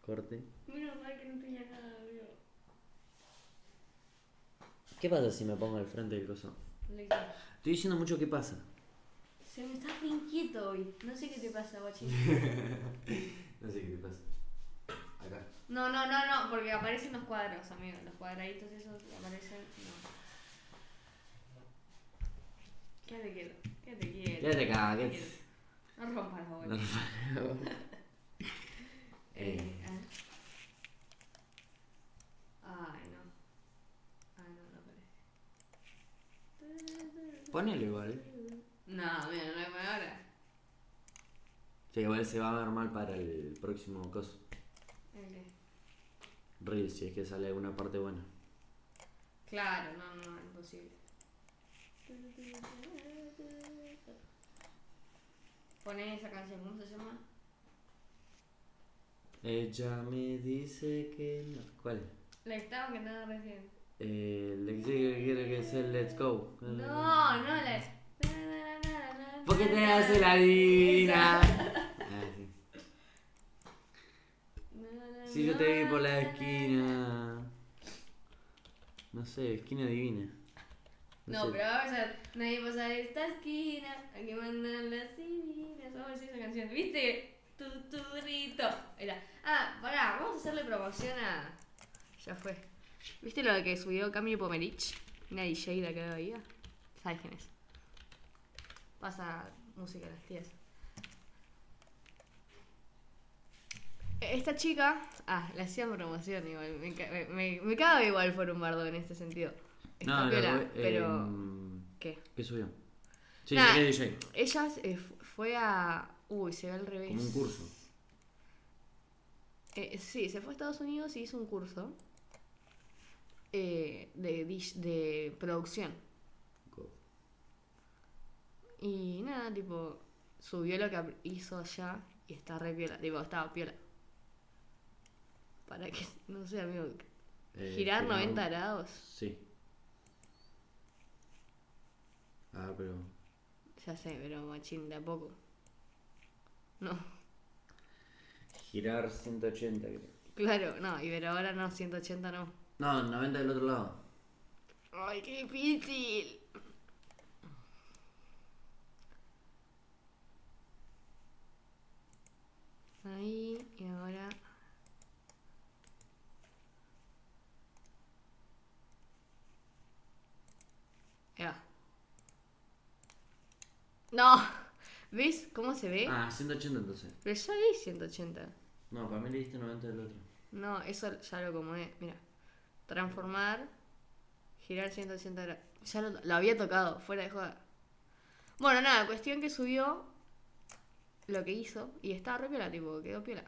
[SPEAKER 1] Corte.
[SPEAKER 2] menos mal que no tenía nada, amigo.
[SPEAKER 1] ¿Qué pasa si me pongo al frente del coso? Estoy diciendo mucho qué pasa.
[SPEAKER 2] Se me está re inquieto hoy. No sé qué te pasa, guachín.
[SPEAKER 1] No sé qué te pasa. Acá.
[SPEAKER 2] No, no, no, no, porque aparecen los cuadros, amigo. Los cuadraditos esos aparecen. No. Quieto, quédate quieto.
[SPEAKER 1] Quédate acá,
[SPEAKER 2] quédate
[SPEAKER 1] quédate.
[SPEAKER 2] quieto. No rompas la bola.
[SPEAKER 1] No, no.
[SPEAKER 2] Eh,
[SPEAKER 1] Eh.
[SPEAKER 2] ah. Ay, no. Ay, no, no aparece.
[SPEAKER 1] Ponelo igual.
[SPEAKER 2] No, mira, no hay ahora.
[SPEAKER 1] Sí, igual se va a ver mal para el próximo coso.
[SPEAKER 2] Ok.
[SPEAKER 1] Reel, si es que sale alguna parte buena.
[SPEAKER 2] Claro, no, no, imposible. Poné esa canción, ¿cómo se llama?
[SPEAKER 1] Ella me dice que no. ¿Cuál?
[SPEAKER 2] La que estaba cantando recién.
[SPEAKER 1] Eh, el que quiere que es el Let's Go.
[SPEAKER 2] No, no, la es. Na, na, na, na,
[SPEAKER 1] ¿Por qué te hace la divina? Ah, sí. Si yo te vi por la esquina. No sé, esquina divina.
[SPEAKER 2] No,
[SPEAKER 1] sé.
[SPEAKER 2] pero vamos a ver. Nadie pasa de esta esquina. A que mandan las divinas. Vamos a decir esa canción. ¿Viste? Tu turrito. Era. Ah, pará, vamos a hacerle promoción a. Ya fue. ¿Viste lo que subió Cami Pomerich? Una DJ de acá de Bahía. ¿Sabes quién es? Pasa música a las tías. Esta chica, ah, le hacían promoción igual, me, me, me, me cabe igual por un bardo en este sentido. Está
[SPEAKER 1] No,
[SPEAKER 2] piola, pero...
[SPEAKER 1] em,
[SPEAKER 2] ¿Qué?
[SPEAKER 1] ¿Qué subió? Sí,
[SPEAKER 2] Nah,
[SPEAKER 1] DJ.
[SPEAKER 2] Ella eh, fu- fue a... Uy, se ve al revés.
[SPEAKER 1] Como un curso.
[SPEAKER 2] Eh, sí, se fue a Estados Unidos y hizo un curso eh, de, de producción.
[SPEAKER 1] Go.
[SPEAKER 2] Y nada, tipo, subió lo que hizo allá y está re piola. Tipo, estaba piola. Para que, no sé, amigo,
[SPEAKER 1] Eh,
[SPEAKER 2] girar
[SPEAKER 1] pero-
[SPEAKER 2] 90 grados.
[SPEAKER 1] Sí. Ah, pero.
[SPEAKER 2] Ya sé, pero machín, de a poco. No,
[SPEAKER 1] Girar 180, creo.
[SPEAKER 2] claro, no, y pero ahora no, 180 no.
[SPEAKER 1] No, 90 del otro lado.
[SPEAKER 2] ¡Ay, qué difícil! Ahí, y ahora... Ya. No, ¿ves cómo se ve?
[SPEAKER 1] Ah, 180 entonces.
[SPEAKER 2] Pero ya vi 180.
[SPEAKER 1] No, para mí le diste 90 del otro.
[SPEAKER 2] No, eso ya lo acomodé. Mira. Transformar. Girar 180 grados. Ya lo, lo había tocado, fuera de joda. Bueno, nada, cuestión que subió lo que hizo y estaba re piola, tipo, quedó piola.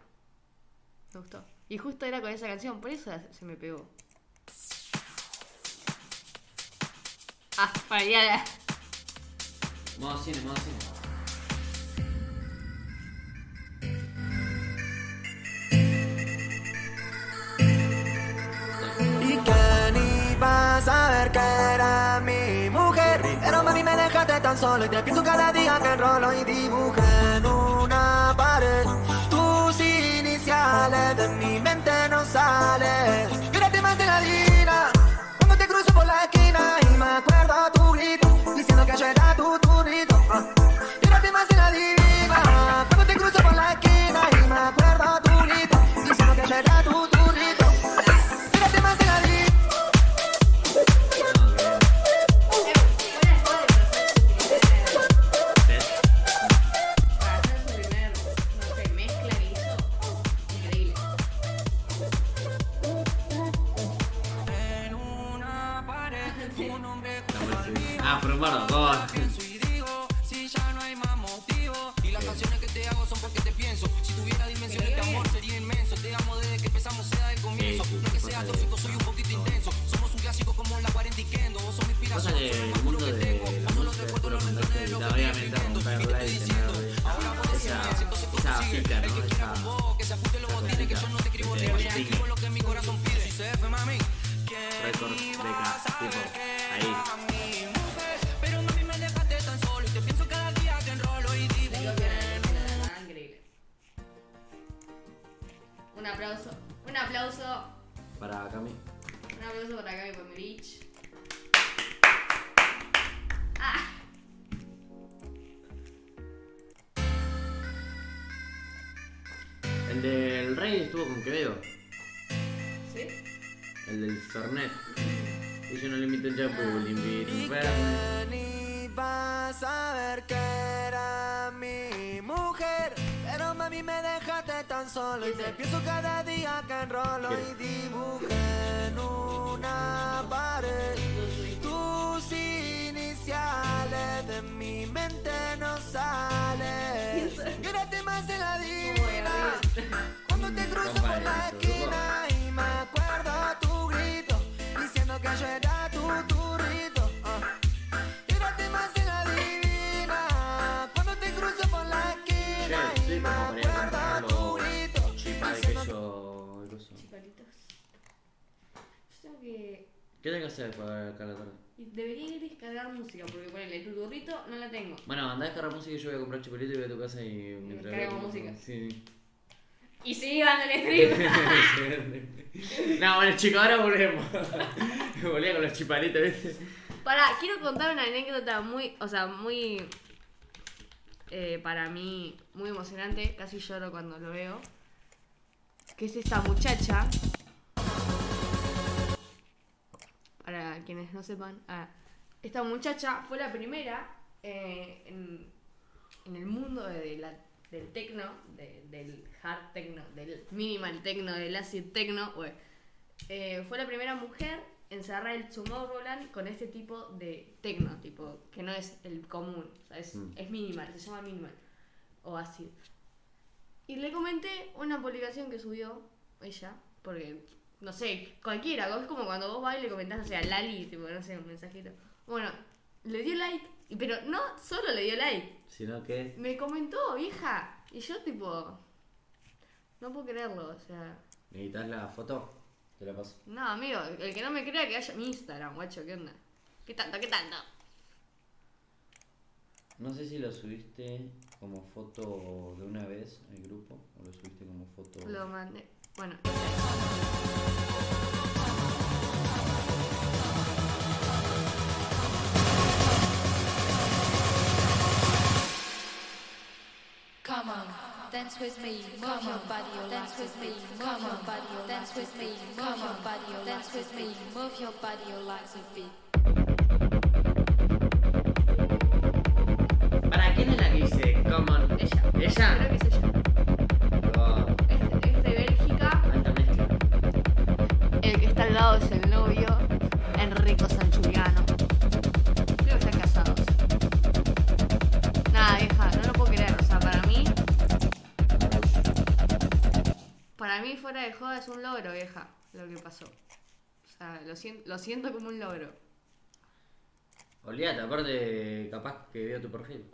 [SPEAKER 2] Me gustó. Y justo era con esa canción, por eso se me pegó. Ah, para allá.
[SPEAKER 1] Modo cine, modo cine.
[SPEAKER 5] Y que ni vas a ver que era mi mujer Pero mami me dejaste tan solo Y te pienso cada día que enrolo y dibujo en una pared Tus iniciales de mi mente no salen Quédate más de la divina que.
[SPEAKER 1] ¿Qué tengo que hacer para acá a la tarde?
[SPEAKER 2] Y debería ir a descargar música, porque ponele tu turrito no la tengo.
[SPEAKER 1] Bueno, andá a descargar música y yo voy a comprar chocolate y voy a tu casa y mientras
[SPEAKER 2] descargamos
[SPEAKER 1] veo-
[SPEAKER 2] música.
[SPEAKER 1] Sí.
[SPEAKER 2] Y sigue dando el stream.
[SPEAKER 1] no, bueno chicos, ahora volvemos. Volvía con los chipalitos, ¿viste?
[SPEAKER 2] Pará, quiero contar una anécdota muy, o sea, muy, eh, para mí, muy emocionante. Casi lloro cuando lo veo. Que es esta muchacha. Para quienes no sepan, ah, esta muchacha fue la primera eh, en, en el mundo de la- del techno, de- del hard techno, del minimal techno, del acid techno. eh, fue la primera mujer en cerrar el Tomorrowland con este tipo de techno, tipo, que no es el común, o sea, es,
[SPEAKER 1] Mm.
[SPEAKER 2] es minimal, se llama minimal o acid. Y le comenté una publicación que subió ella, porque, no sé, cualquiera, es como cuando vos vas y le comentás, o sea, Lali, tipo, no sé, un mensajito. Bueno, le dio like, pero no solo le dio like,
[SPEAKER 1] Sino que.
[SPEAKER 2] me comentó, vieja, y yo tipo, no puedo creerlo, o sea...
[SPEAKER 1] ¿Necesitas la foto? Te la paso.
[SPEAKER 2] No, amigo, el que no me crea que vaya a mi Instagram, guacho, ¿qué onda? ¿Qué tanto, qué tanto?
[SPEAKER 1] No sé si lo subiste como foto de una vez al grupo o lo subiste como foto.
[SPEAKER 2] Lo mandé. Bueno,
[SPEAKER 6] Come on, dance with me, move your body, dance with me, move your body, dance with me, move your body, dance with me, move your body, like a beat.
[SPEAKER 1] ¿Para quién es la que dice Common?
[SPEAKER 2] ella.
[SPEAKER 1] ¿Ella?
[SPEAKER 2] Creo que es ella. Para mí, fuera de joda, es un logro, vieja, lo que pasó. O sea, lo siento, lo siento como un logro.
[SPEAKER 1] Olvídate, aparte, capaz que veo tu perfil.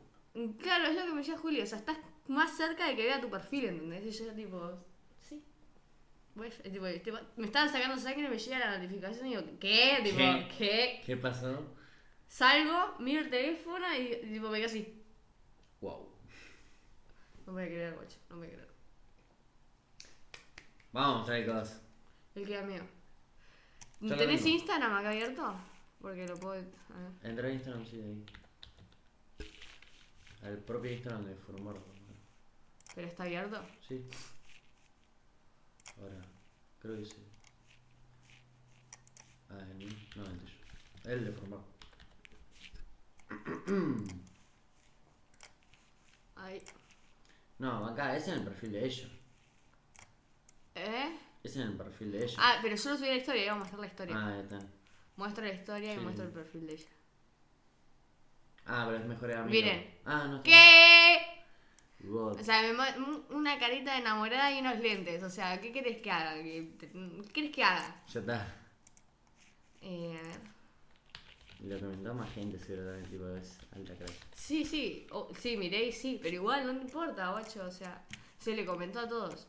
[SPEAKER 2] Claro, es lo que me decía Julio. O sea, estás más cerca de que vea tu perfil, ¿entendés? Y yo, tipo, sí. Tipo, tipo, me estaban sacando sangre y me llega la notificación y digo, ¿qué? Tipo,
[SPEAKER 1] ¿Qué?
[SPEAKER 2] ¿qué?
[SPEAKER 1] ¿Qué pasó?
[SPEAKER 2] Salgo, miro el teléfono y tipo, me quedo así.
[SPEAKER 1] Wow.
[SPEAKER 2] No voy a creer, guacho, no voy a creer.
[SPEAKER 1] Vamos cosas.
[SPEAKER 2] El que mío.
[SPEAKER 1] Yo lo
[SPEAKER 2] ¿Tenés
[SPEAKER 1] tengo.
[SPEAKER 2] Instagram acá abierto? Porque lo puedo. a ver.
[SPEAKER 1] Entra a Instagram, sí, de ahí. Al propio Instagram de Formar.
[SPEAKER 2] ¿Pero está abierto?
[SPEAKER 1] Sí. Ahora, creo que sí. Ah, el mío. No, el tuyo. El de Formar.
[SPEAKER 2] Ahí.
[SPEAKER 1] No, acá, ese es el perfil de ella.
[SPEAKER 2] ¿Eh?
[SPEAKER 1] Es el perfil de ella.
[SPEAKER 2] Ah, pero yo no subí la historia, iba a mostrar la historia.
[SPEAKER 1] Ah, ahí está.
[SPEAKER 2] Muestro la historia y muestro el perfil de ella.
[SPEAKER 1] Ah, pero es mejor amigo.
[SPEAKER 2] Miren.
[SPEAKER 1] Ah, no.
[SPEAKER 2] ¿Qué?
[SPEAKER 1] God.
[SPEAKER 2] O sea, me una carita de enamorada y unos lentes. O sea, ¿qué querés que haga? ¿Qué, ¿qué querés que haga?
[SPEAKER 1] Ya está.
[SPEAKER 2] Eh, a ver.
[SPEAKER 1] Lo comentó más gente, seguro también, tipo, es alta crack.
[SPEAKER 2] Sí, sí, o- sí, miré y sí, pero igual no importa, guacho, o sea, se le comentó a todos.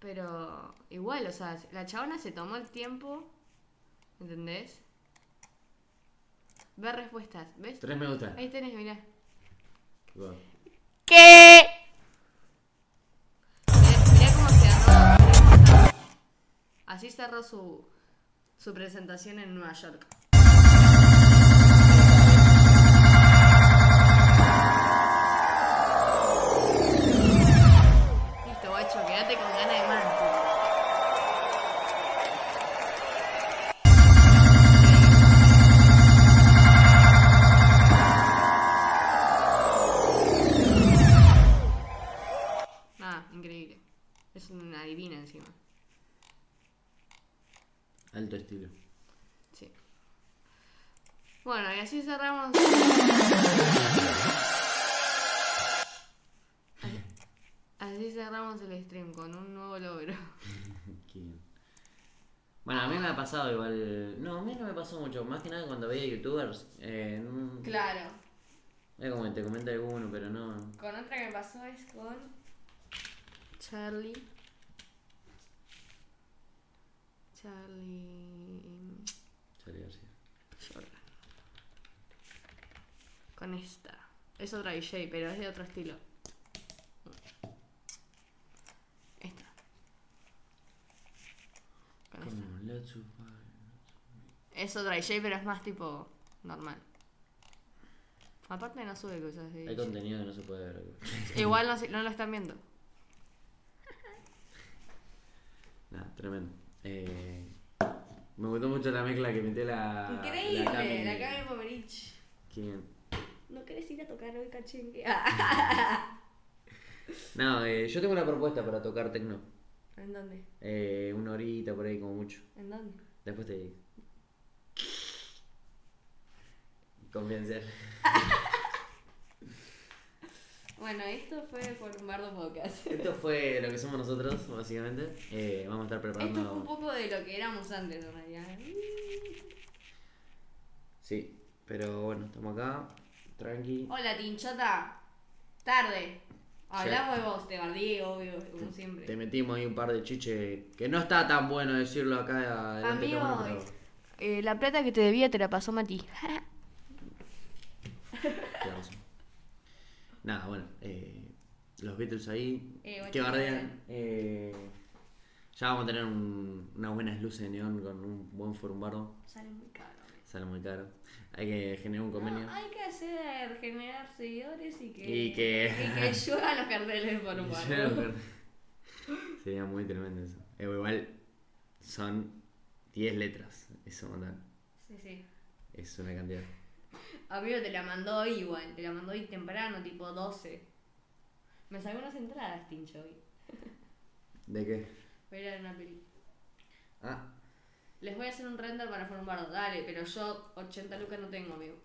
[SPEAKER 2] Pero igual, o sea, la chabona se tomó el tiempo, ¿entendés? Ver respuestas, ¿ves?
[SPEAKER 1] Tres me gusta.
[SPEAKER 2] Ahí tenés, mirá.
[SPEAKER 1] God.
[SPEAKER 2] ¿Qué? Mirá, mirá cómo cerró. mirá cómo cerró. Así cerró su, su presentación en Nueva York. con un nuevo logro.
[SPEAKER 1] Bueno, a mí me ha pasado igual. No, a mí no me pasó mucho. Más que nada cuando veía youtubers. Eh,
[SPEAKER 2] claro.
[SPEAKER 1] Es como que te comenta alguno, pero no.
[SPEAKER 2] Con otra que me pasó es con. Charlie. Charlie.
[SPEAKER 1] Charlie García.
[SPEAKER 2] Con esta. Es otra DJ, pero es de otro estilo.
[SPEAKER 1] Como Let's.
[SPEAKER 2] Es otra DJ, pero es más tipo normal. Aparte no sube cosas de
[SPEAKER 1] Hay
[SPEAKER 2] DJ.
[SPEAKER 1] contenido que no se puede ver.
[SPEAKER 2] Igual no, se- no lo están viendo.
[SPEAKER 1] Nada, tremendo. Eh, me gustó mucho la mezcla que metió la.
[SPEAKER 2] Increíble,
[SPEAKER 1] Cami.
[SPEAKER 2] la Cami Pomerich.
[SPEAKER 1] ¿Quién?
[SPEAKER 2] ¿No querés ir a tocar hoy cachengue?
[SPEAKER 1] No, eh, yo tengo una propuesta para tocar tecno.
[SPEAKER 2] ¿En dónde?
[SPEAKER 1] Eh, una horita por ahí, como mucho.
[SPEAKER 2] ¿En dónde?
[SPEAKER 1] Después te digo. Convencer.
[SPEAKER 2] Bueno, esto fue por un bardo podcast.
[SPEAKER 1] Esto fue lo que somos nosotros, básicamente. Eh, vamos a estar
[SPEAKER 2] Esto fue un
[SPEAKER 1] preparando.
[SPEAKER 2] poco de lo que éramos antes, en realidad.
[SPEAKER 1] Sí, pero bueno, estamos acá. Tranqui.
[SPEAKER 2] Hola, Tinchota. Tarde. Hablamos de vos, te bardí, obvio, como siempre.
[SPEAKER 1] Te metimos ahí un par de chiches que no está tan bueno decirlo acá
[SPEAKER 2] Amigo, eh, la plata que te debía te la pasó Mati.
[SPEAKER 1] Nada, bueno, eh, los Beatles ahí,
[SPEAKER 2] Eh, bueno,
[SPEAKER 1] que bardean. eh, ya vamos a tener un- unas buenas luces de neón con un buen forumbardo.
[SPEAKER 2] Sale muy caro.
[SPEAKER 1] Sale muy caro. Hay que generar un convenio.
[SPEAKER 2] No, hay que hacer, generar seguidores y que,
[SPEAKER 1] Y que-
[SPEAKER 2] y que lluevan los carteles por un barro.
[SPEAKER 1] Sería muy tremendo eso. Eh, igual son 10 letras. Eso montón.
[SPEAKER 2] Sí, sí.
[SPEAKER 1] Es una cantidad.
[SPEAKER 2] Amigo, te la mandó hoy igual, te la mandó hoy temprano, tipo 12. Me sacó unas entradas, Tincho, hoy.
[SPEAKER 1] ¿De qué?
[SPEAKER 2] Voy a ir a una peli.
[SPEAKER 1] Ah,
[SPEAKER 2] Les voy a hacer un render para formar dale, pero yo 80 lucas no tengo, amigo.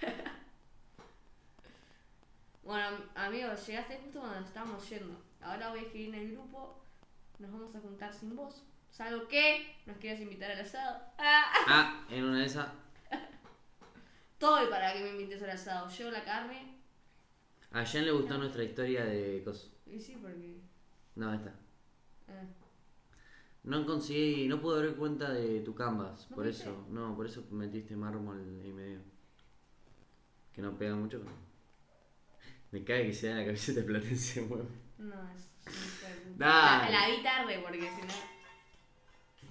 [SPEAKER 2] bueno, amigo, llegaste justo cuando estábamos yendo. Ahora voy a escribir en el grupo. Nos vamos a juntar sin vos. Salvo que nos quieras invitar al asado. ¡Ah!
[SPEAKER 1] ah, en una de esas.
[SPEAKER 2] Todo para que me invites al asado. Llevo la carne.
[SPEAKER 1] A Jen le gustó nuestra historia de cosas.
[SPEAKER 2] Y sí, porque.
[SPEAKER 1] No, esta.
[SPEAKER 2] ah.
[SPEAKER 1] No conseguí, no pude abrir cuenta de tu canvas,
[SPEAKER 2] ¿No
[SPEAKER 1] por eso, no, por eso metiste mármol ahí medio. Que no pega mucho. Me cae que sea la camiseta de platense mueve.
[SPEAKER 2] No, es.
[SPEAKER 1] Dale.
[SPEAKER 2] La, la vi tarde porque si no.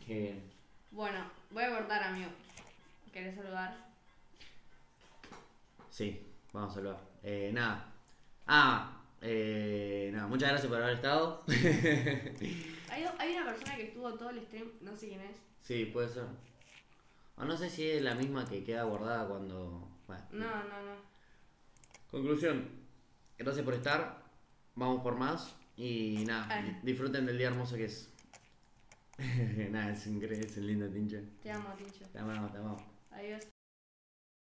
[SPEAKER 1] Qué bien.
[SPEAKER 2] Bueno, voy a cortar, amigo. ¿Querés saludar?
[SPEAKER 1] Sí, vamos a saludar. Eh, nada. Ah, eh, nada, muchas gracias por haber estado.
[SPEAKER 2] Hay, hay una persona que estuvo todo el stream, no sé quién es.
[SPEAKER 1] sí, puede ser. O no sé si es la misma que queda guardada cuando. Bueno.
[SPEAKER 2] No, no, no.
[SPEAKER 1] Conclusión. Gracias por estar. Vamos por más. Y nada,
[SPEAKER 2] Ay.
[SPEAKER 1] disfruten del día hermoso que es. nada, es increíble, es un lindo tinche.
[SPEAKER 2] Te amo, Tincho.
[SPEAKER 1] Te amamos, te amamos.
[SPEAKER 2] Adiós.